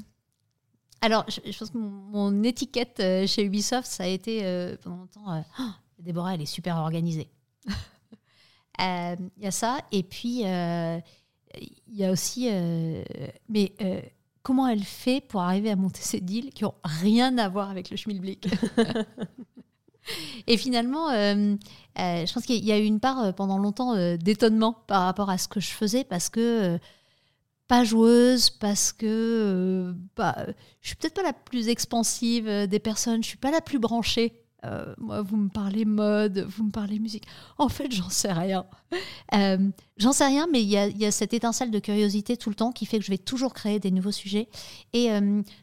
alors, je, pense que mon, étiquette euh, chez Ubisoft, ça a été euh, pendant longtemps oh, Déborah, elle est super organisée. Il y a ça. Et puis, il y a aussi. mais comment elle fait pour arriver à monter ces deals qui n'ont rien à voir avec le schmilblick? Et finalement, je pense qu'il y a eu une part pendant longtemps d'étonnement par rapport à ce que je faisais parce que pas joueuse parce que euh, bah, je suis peut-être pas la plus expansive euh, des personnes, je suis pas la plus branchée. Euh, moi, vous me parlez mode, vous me parlez musique. En fait, j'en sais rien. j'en sais rien, mais il y, a, cette étincelle de curiosité tout le temps qui fait que je vais toujours créer des nouveaux sujets. Et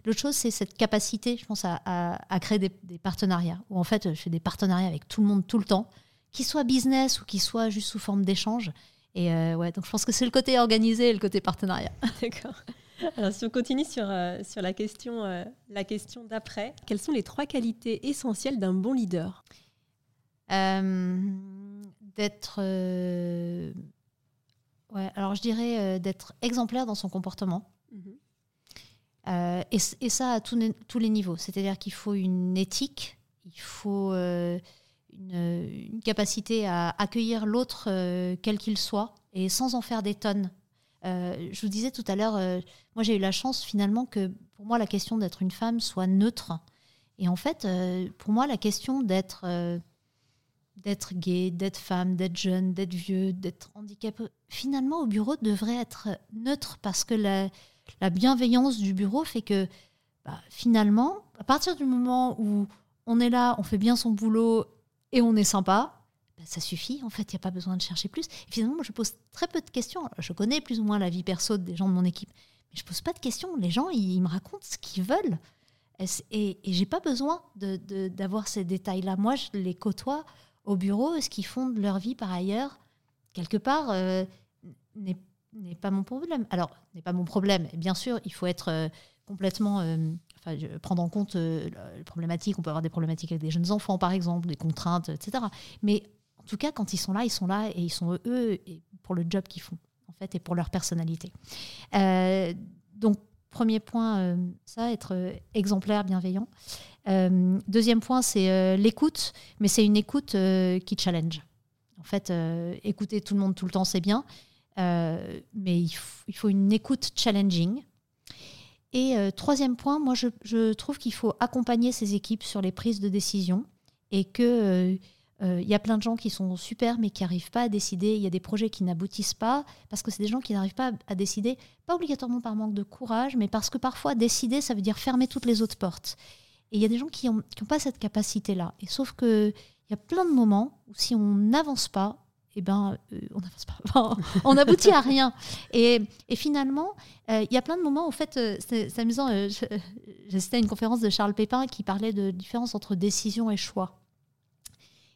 l'autre chose, c'est cette capacité, je pense, à, créer des, partenariats. Où en fait, je fais des partenariats avec tout le monde tout le temps, qu'ils soient business ou qu'ils soient juste sous forme d'échange. Et euh, ouais, donc je pense que c'est le côté organisé et le côté partenariat. D'accord. Alors, si on continue sur, euh, sur la question, euh, la question d'après, quelles sont les trois qualités essentielles d'un bon leader? D'être. Ouais, alors je dirais d'être exemplaire dans son comportement. Mhm. Et, et, ça à tous, tous les niveaux. C'est-à-dire qu'il faut une éthique, il faut une, capacité à accueillir l'autre euh, quel qu'il soit et sans en faire des tonnes. Euh, je vous disais tout à l'heure, euh, moi j'ai eu la chance finalement que pour moi la question d'être une femme soit neutre. Et en fait, pour moi la question d'être d'être gay, d'être femme, d'être jeune, d'être vieux, d'être handicapé, finalement au bureau devrait être neutre parce que la, la bienveillance du bureau fait que bah, finalement, à partir du moment où on est là, on fait bien son boulot et on est sympa, ben, ça suffit. En fait, il n'y a pas besoin de chercher plus. Et finalement, moi, je pose très peu de questions. Je connais plus ou moins la vie perso des gens de mon équipe, mais je pose pas de questions. Les gens, ils, me racontent ce qu'ils veulent. Et, et, j'ai pas besoin d'avoir ces détails-là. Moi, je les côtoie au bureau. Ce qu'ils font de leur vie par ailleurs, quelque part, euh, n'est pas mon problème. Alors, n'est pas mon problème. Bien sûr, il faut être euh, complètement euh, prendre en compte euh, les problématiques. On peut avoir des problématiques avec des jeunes enfants, par exemple, des contraintes, etc. Mais en tout cas, quand ils sont là, ils sont là et ils sont eux pour le job qu'ils font, en fait, et pour leur personnalité. Euh, donc, premier point, euh, ça, être exemplaire, bienveillant. deuxième point, c'est l'écoute, mais c'est une écoute qui challenge. En fait, écouter tout le monde tout le temps, c'est bien, mais il, il, faut une écoute challenging. Et euh, troisième point, moi je, trouve qu'il faut accompagner ces équipes sur les prises de décision et que euh, euh, il y a plein de gens qui sont super mais qui n'arrivent pas à décider. Il y a des projets qui n'aboutissent pas parce que c'est des gens qui n'arrivent pas à, décider, pas obligatoirement par manque de courage, mais parce que parfois décider, ça veut dire fermer toutes les autres portes. Et il y a des gens qui n'ont pas cette capacité-là. Et sauf qu'il y a plein de moments où si on n'avance pas, eh ben, euh, on n'avance n'aboutit à rien. Et, finalement, euh, il y a plein de moments, en fait, euh, c'est amusant, j'assistais à une conférence de Charles Pépin qui parlait de différence entre décision et choix.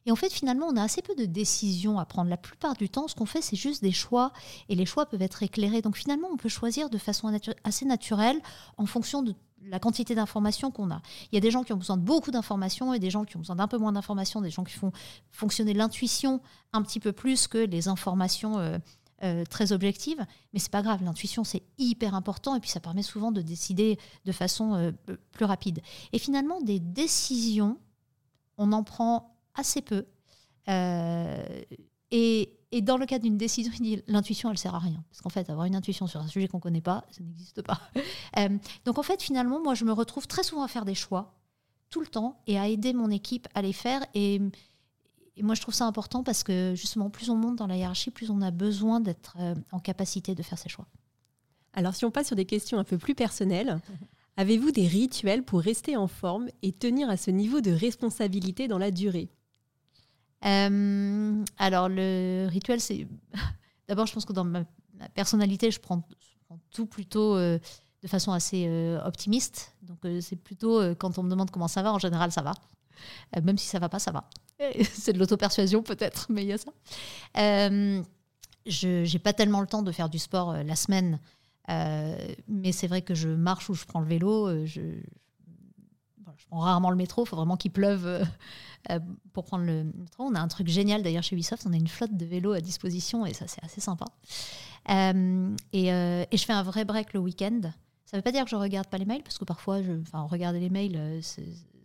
Et en fait, finalement, on a assez peu de décisions à prendre. La plupart du temps, ce qu'on fait, c'est juste des choix, et les choix peuvent être éclairés. Donc finalement, on peut choisir de façon assez naturelle en fonction de la quantité d'informations qu'on a. Il y a des gens qui ont besoin de beaucoup d'informations et des gens qui ont besoin d'un peu moins d'informations, des gens qui font fonctionner l'intuition un petit peu plus que les informations euh, euh, très objectives. Mais c'est pas grave, l'intuition c'est hyper important et puis ça permet souvent de décider de façon euh, plus rapide. Et finalement, des décisions, on en prend assez peu. et et dans le cas d'une décision, il dit l'intuition, elle sert à rien. Parce qu'en fait, avoir une intuition sur un sujet qu'on ne connaît pas, ça n'existe pas. Euh, donc en fait, finalement, moi, je me retrouve très souvent à faire des choix, tout le temps, et à aider mon équipe à les faire. Et, moi, je trouve ça important parce que justement, plus on monte dans la hiérarchie, plus on a besoin d'être euh, en capacité de faire ses choix. Alors, si on passe sur des questions un peu plus personnelles, avez-vous des rituels pour rester en forme et tenir à ce niveau de responsabilité dans la durée? Euh, alors, le rituel, c'est. D'abord, je pense que dans ma, personnalité, je prends, tout plutôt euh, de façon assez euh, optimiste. Donc, c'est plutôt quand on me demande comment ça va, en général, ça va. même si ça va pas, ça va. c'est de l'auto-persuasion, peut-être, mais il y a ça. je n'ai pas tellement le temps de faire du sport la semaine. mais c'est vrai que je marche ou je prends le vélo. Rarement le métro, il faut vraiment qu'il pleuve euh, euh, pour prendre le métro. On a un truc génial d'ailleurs chez Ubisoft, on a une flotte de vélos à disposition et ça c'est assez sympa. Euh, et, je fais un vrai break le week-end. Ça ne veut pas dire que je regarde pas les mails, parce que parfois, je, enfin, regarder les mails,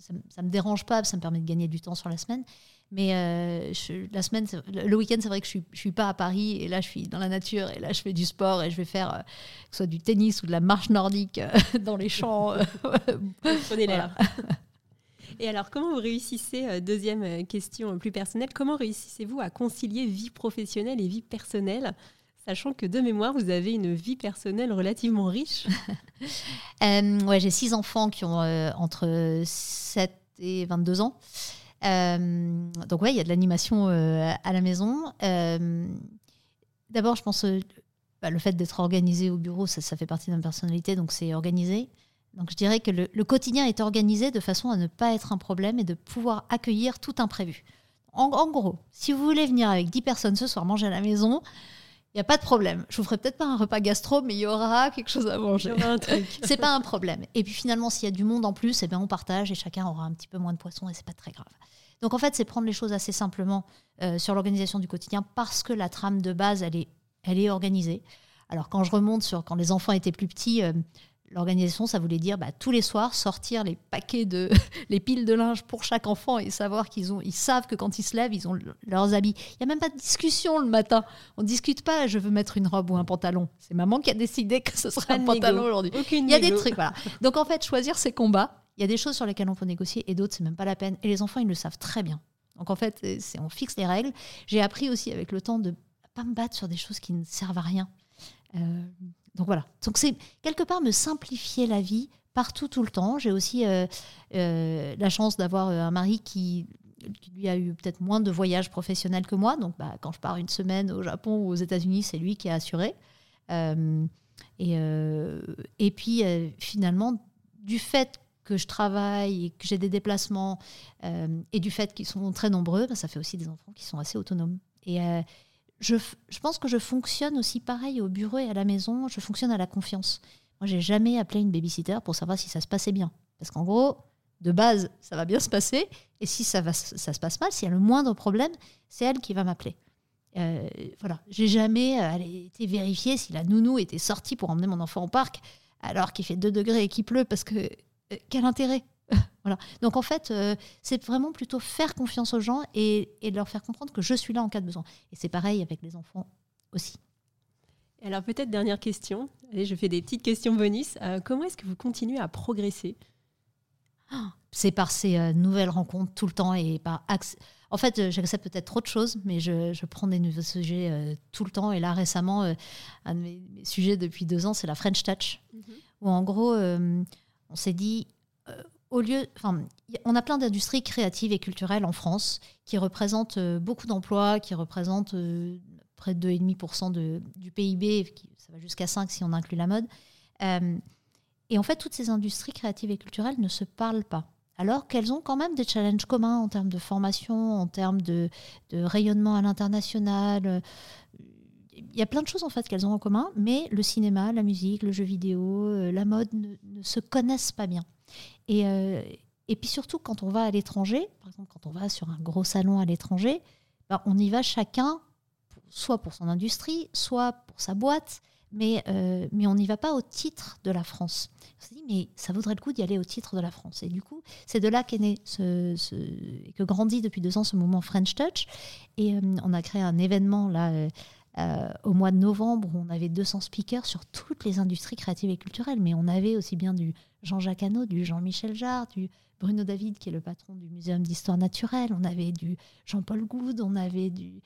ça, ne me dérange pas, ça me permet de gagner du temps sur la semaine. Mais euh, la semaine, le week-end, c'est vrai que je suis, je suis pas à Paris et là, je suis dans la nature et là, je fais du sport et je vais faire euh, que ce soit du tennis ou de la marche nordique euh, dans les champs. Prenez l'air. Et alors, comment vous réussissez, deuxième question plus personnelle, comment réussissez-vous à concilier vie professionnelle et vie personnelle? Sachant que de mémoire, vous avez une vie personnelle relativement riche. ouais, j'ai six enfants qui ont entre 7 et 22 ans. Euh, donc ouais, il y a de l'animation euh, à la maison. Euh, d'abord, je pense bah, le fait d'être organisé au bureau, ça, ça fait partie de ma personnalité, donc c'est organisé. Donc je dirais que le, quotidien est organisé de façon à ne pas être un problème et de pouvoir accueillir tout imprévu. En, en gros, si vous voulez venir avec 10 personnes ce soir manger à la maison, il n'y a pas de problème. Je vous ferai peut-être pas un repas gastro, mais il y aura quelque chose à manger. c'est pas un problème. Et puis finalement, s'il y a du monde en plus, eh bien, on partage et chacun aura un petit peu moins de poisson et c'est pas très grave. Donc en fait, c'est prendre les choses assez simplement euh, sur l'organisation du quotidien parce que la trame de base, elle est, elle est organisée. Alors quand je remonte sur quand les enfants étaient plus petits, euh, L'organisation, ça voulait dire bah, tous les soirs sortir les paquets de les piles de linge pour chaque enfant et savoir qu'ils ont ils savent que quand ils se lèvent, ils ont leurs habits. Il y a même pas de discussion le matin. On discute pas. Je veux mettre une robe ou un pantalon. C'est maman qui a décidé que ce sera un pantalon aujourd'hui. Il y a des trucs voilà. Donc en fait, choisir ses combats. Il y a des choses sur lesquelles on peut négocier et d'autres c'est même pas la peine. Et les enfants ils le savent très bien. Donc en fait, c'est on fixe les règles. J'ai appris aussi avec le temps de pas me battre sur des choses qui ne servent à rien. Euh, donc voilà. Donc c'est quelque part me simplifier la vie partout tout le temps. J'ai aussi euh, euh, la chance d'avoir euh, un mari qui, lui a eu peut-être moins de voyages professionnels que moi. Donc bah, quand je pars une semaine au Japon ou aux États-Unis, c'est lui qui a assuré. et, et puis finalement, du fait que je travaille et que j'ai des déplacements et du fait qu'ils sont très nombreux, bah, ça fait aussi des enfants qui sont assez autonomes. Je, pense que je fonctionne aussi pareil au bureau et à la maison. Je fonctionne à la confiance. Moi, j'ai jamais appelé une babysitter pour savoir si ça se passait bien. Parce qu'en gros, de base, ça va bien se passer. Et si ça, va, ça se passe mal, s'il y a le moindre problème, c'est elle qui va m'appeler. Euh, voilà, j'ai jamais euh, été vérifier si la nounou était sortie pour emmener mon enfant au parc alors qu'il fait 2 degrés et qu'il pleut parce que euh, quel intérêt? voilà. Donc en fait, euh, c'est vraiment plutôt faire confiance aux gens et, leur faire comprendre que je suis là en cas de besoin. Et c'est pareil avec les enfants aussi. Alors peut-être dernière question. Allez, je fais des petites questions bonus. Euh, comment est-ce que vous continuez à progresser? Ah, C'est par ces euh, nouvelles rencontres tout le temps et par En fait, j'accepte peut-être trop de choses, mais je, prends des nouveaux sujets tout le temps. Et là, récemment, un de mes, sujets depuis deux ans, c'est la French Touch, mhm. où en gros, on s'est dit, au lieu, enfin, on a plein d'industries créatives et culturelles en France qui représentent euh, beaucoup d'emplois, qui représentent euh, près de 2,5% de, du PIB, ça va jusqu'à 5 si on inclut la mode. Euh, et en fait, toutes ces industries créatives et culturelles ne se parlent pas. Alors qu'elles ont quand même des challenges communs en termes de formation, en termes de, rayonnement à l'international. Il y a plein de choses en fait qu'elles ont en commun, mais le cinéma, la musique, le jeu vidéo, la mode ne se connaissent pas bien. Et, euh, et puis surtout, quand on va à l'étranger, par exemple, quand on va sur un gros salon à l'étranger, bah, on y va chacun, soit pour son industrie, soit pour sa boîte, mais, euh, mais on n'y va pas au titre de la France. On s'est dit, mais ça vaudrait le coup d'y aller au titre de la France. Et du coup, c'est de là qu'est né, ce, que grandit depuis deux ans ce mouvement French Touch. Et euh, on a créé un événement là. Au mois de novembre, on avait 200 speakers sur toutes les industries créatives et culturelles, mais on avait aussi bien du Jean-Jacques Hano, du Jean-Michel Jarre, du Bruno David, qui est le patron du Muséum d'histoire naturelle. On avait du Jean-Paul Goud, on avait du.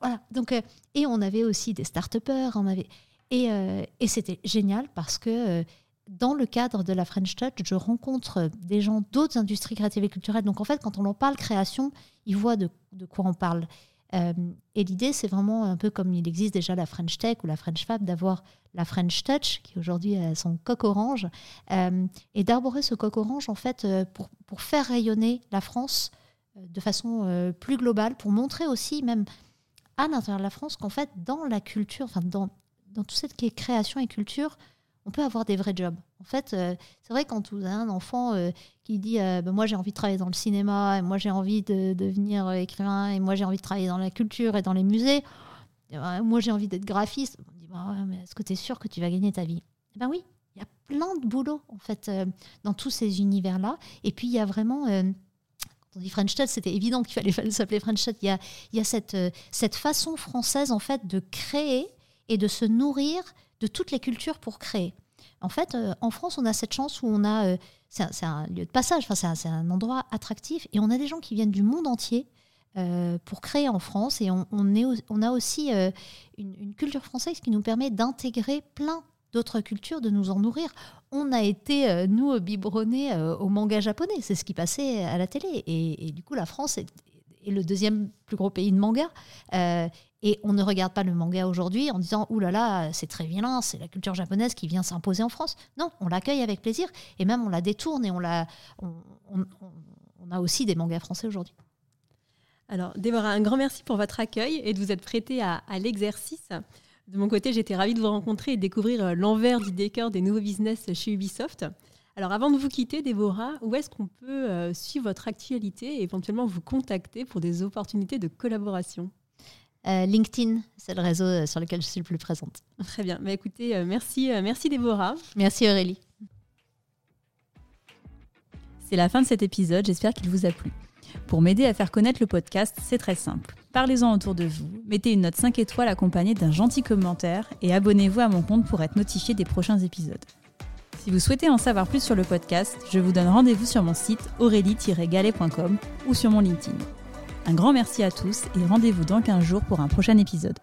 voilà. Donc, euh, et on avait aussi des start-upers. On avait, et, euh, et c'était génial parce que. Euh, dans le cadre de la French Touch, je rencontre des gens d'autres industries créatives et culturelles. Donc en fait, quand on en parle création, ils voient de, de quoi on parle. Euh, et l'idée, c'est vraiment un peu comme il existe déjà la French Tech ou la French Fab, d'avoir la French Touch, qui aujourd'hui a son coq orange, euh, et d'arborer ce coq orange, en fait, euh, pour, pour faire rayonner la France de façon plus globale, pour montrer aussi, même à l'intérieur de la France, qu'en fait, dans la culture, enfin, dans, dans tout ce qui est création et culture, on peut avoir des vrais jobs. En fait, euh, c'est vrai quand vous avez un enfant euh, qui dit euh, ben, moi j'ai envie de travailler dans le cinéma, et moi j'ai envie de, devenir écrivain, et moi j'ai envie de travailler dans la culture et dans les musées, ben, moi j'ai envie d'être graphiste. On dit bah mais est-ce que tu es sûr que tu vas gagner ta vie? Eh ben oui, il y a plein de boulot en fait dans tous ces univers-là. Et puis il y a vraiment, quand on dit French Touch, c'était évident qu'il fallait s'appeler French Touch. Il y a, y a cette, cette façon française en fait de créer et de se nourrir de toutes les cultures pour créer. En fait, euh, en France, on a cette chance où on a, euh, c'est un, lieu de passage, c'est un, endroit attractif, et on a des gens qui viennent du monde entier pour créer en France, et on, a aussi une, culture française qui nous permet d'intégrer plein d'autres cultures, de nous en nourrir. On a été, euh, nous, biberonnés euh, au manga japonais. C'est ce qui passait à la télé. Et, du coup, la France est, le deuxième plus gros pays de manga. Euh, et on ne regarde pas le manga aujourd'hui en disant Ouh là là, c'est très violent, c'est la culture japonaise qui vient s'imposer en France. Non, on l'accueille avec plaisir. Et même, on la détourne et on, la, on, a aussi des mangas français aujourd'hui. Alors, Déborah, un grand merci pour votre accueil et de vous être prêtée à, à l'exercice. De mon côté, j'étais ravie de vous rencontrer et de découvrir euh, l'envers du décor des nouveaux business chez Ubisoft. Alors avant de vous quitter, Déborah, où est-ce qu'on peut euh, suivre votre actualité et éventuellement vous contacter pour des opportunités de collaboration? Euh, LinkedIn, c'est le réseau sur lequel je suis le plus présente. Très bien. Bah, écoutez, merci, merci Déborah. Merci Aurélie. C'est la fin de cet épisode, j'espère qu'il vous a plu. Pour m'aider à faire connaître le podcast, c'est très simple. Parlez-en autour de vous, mettez une note 5 étoiles accompagnée d'un gentil commentaire et abonnez-vous à mon compte pour être notifié des prochains épisodes. Si vous souhaitez en savoir plus sur le podcast, je vous donne rendez-vous sur mon site aurélie-galet.com ou sur mon LinkedIn. Un grand merci à tous et rendez-vous dans 15 jours pour un prochain épisode.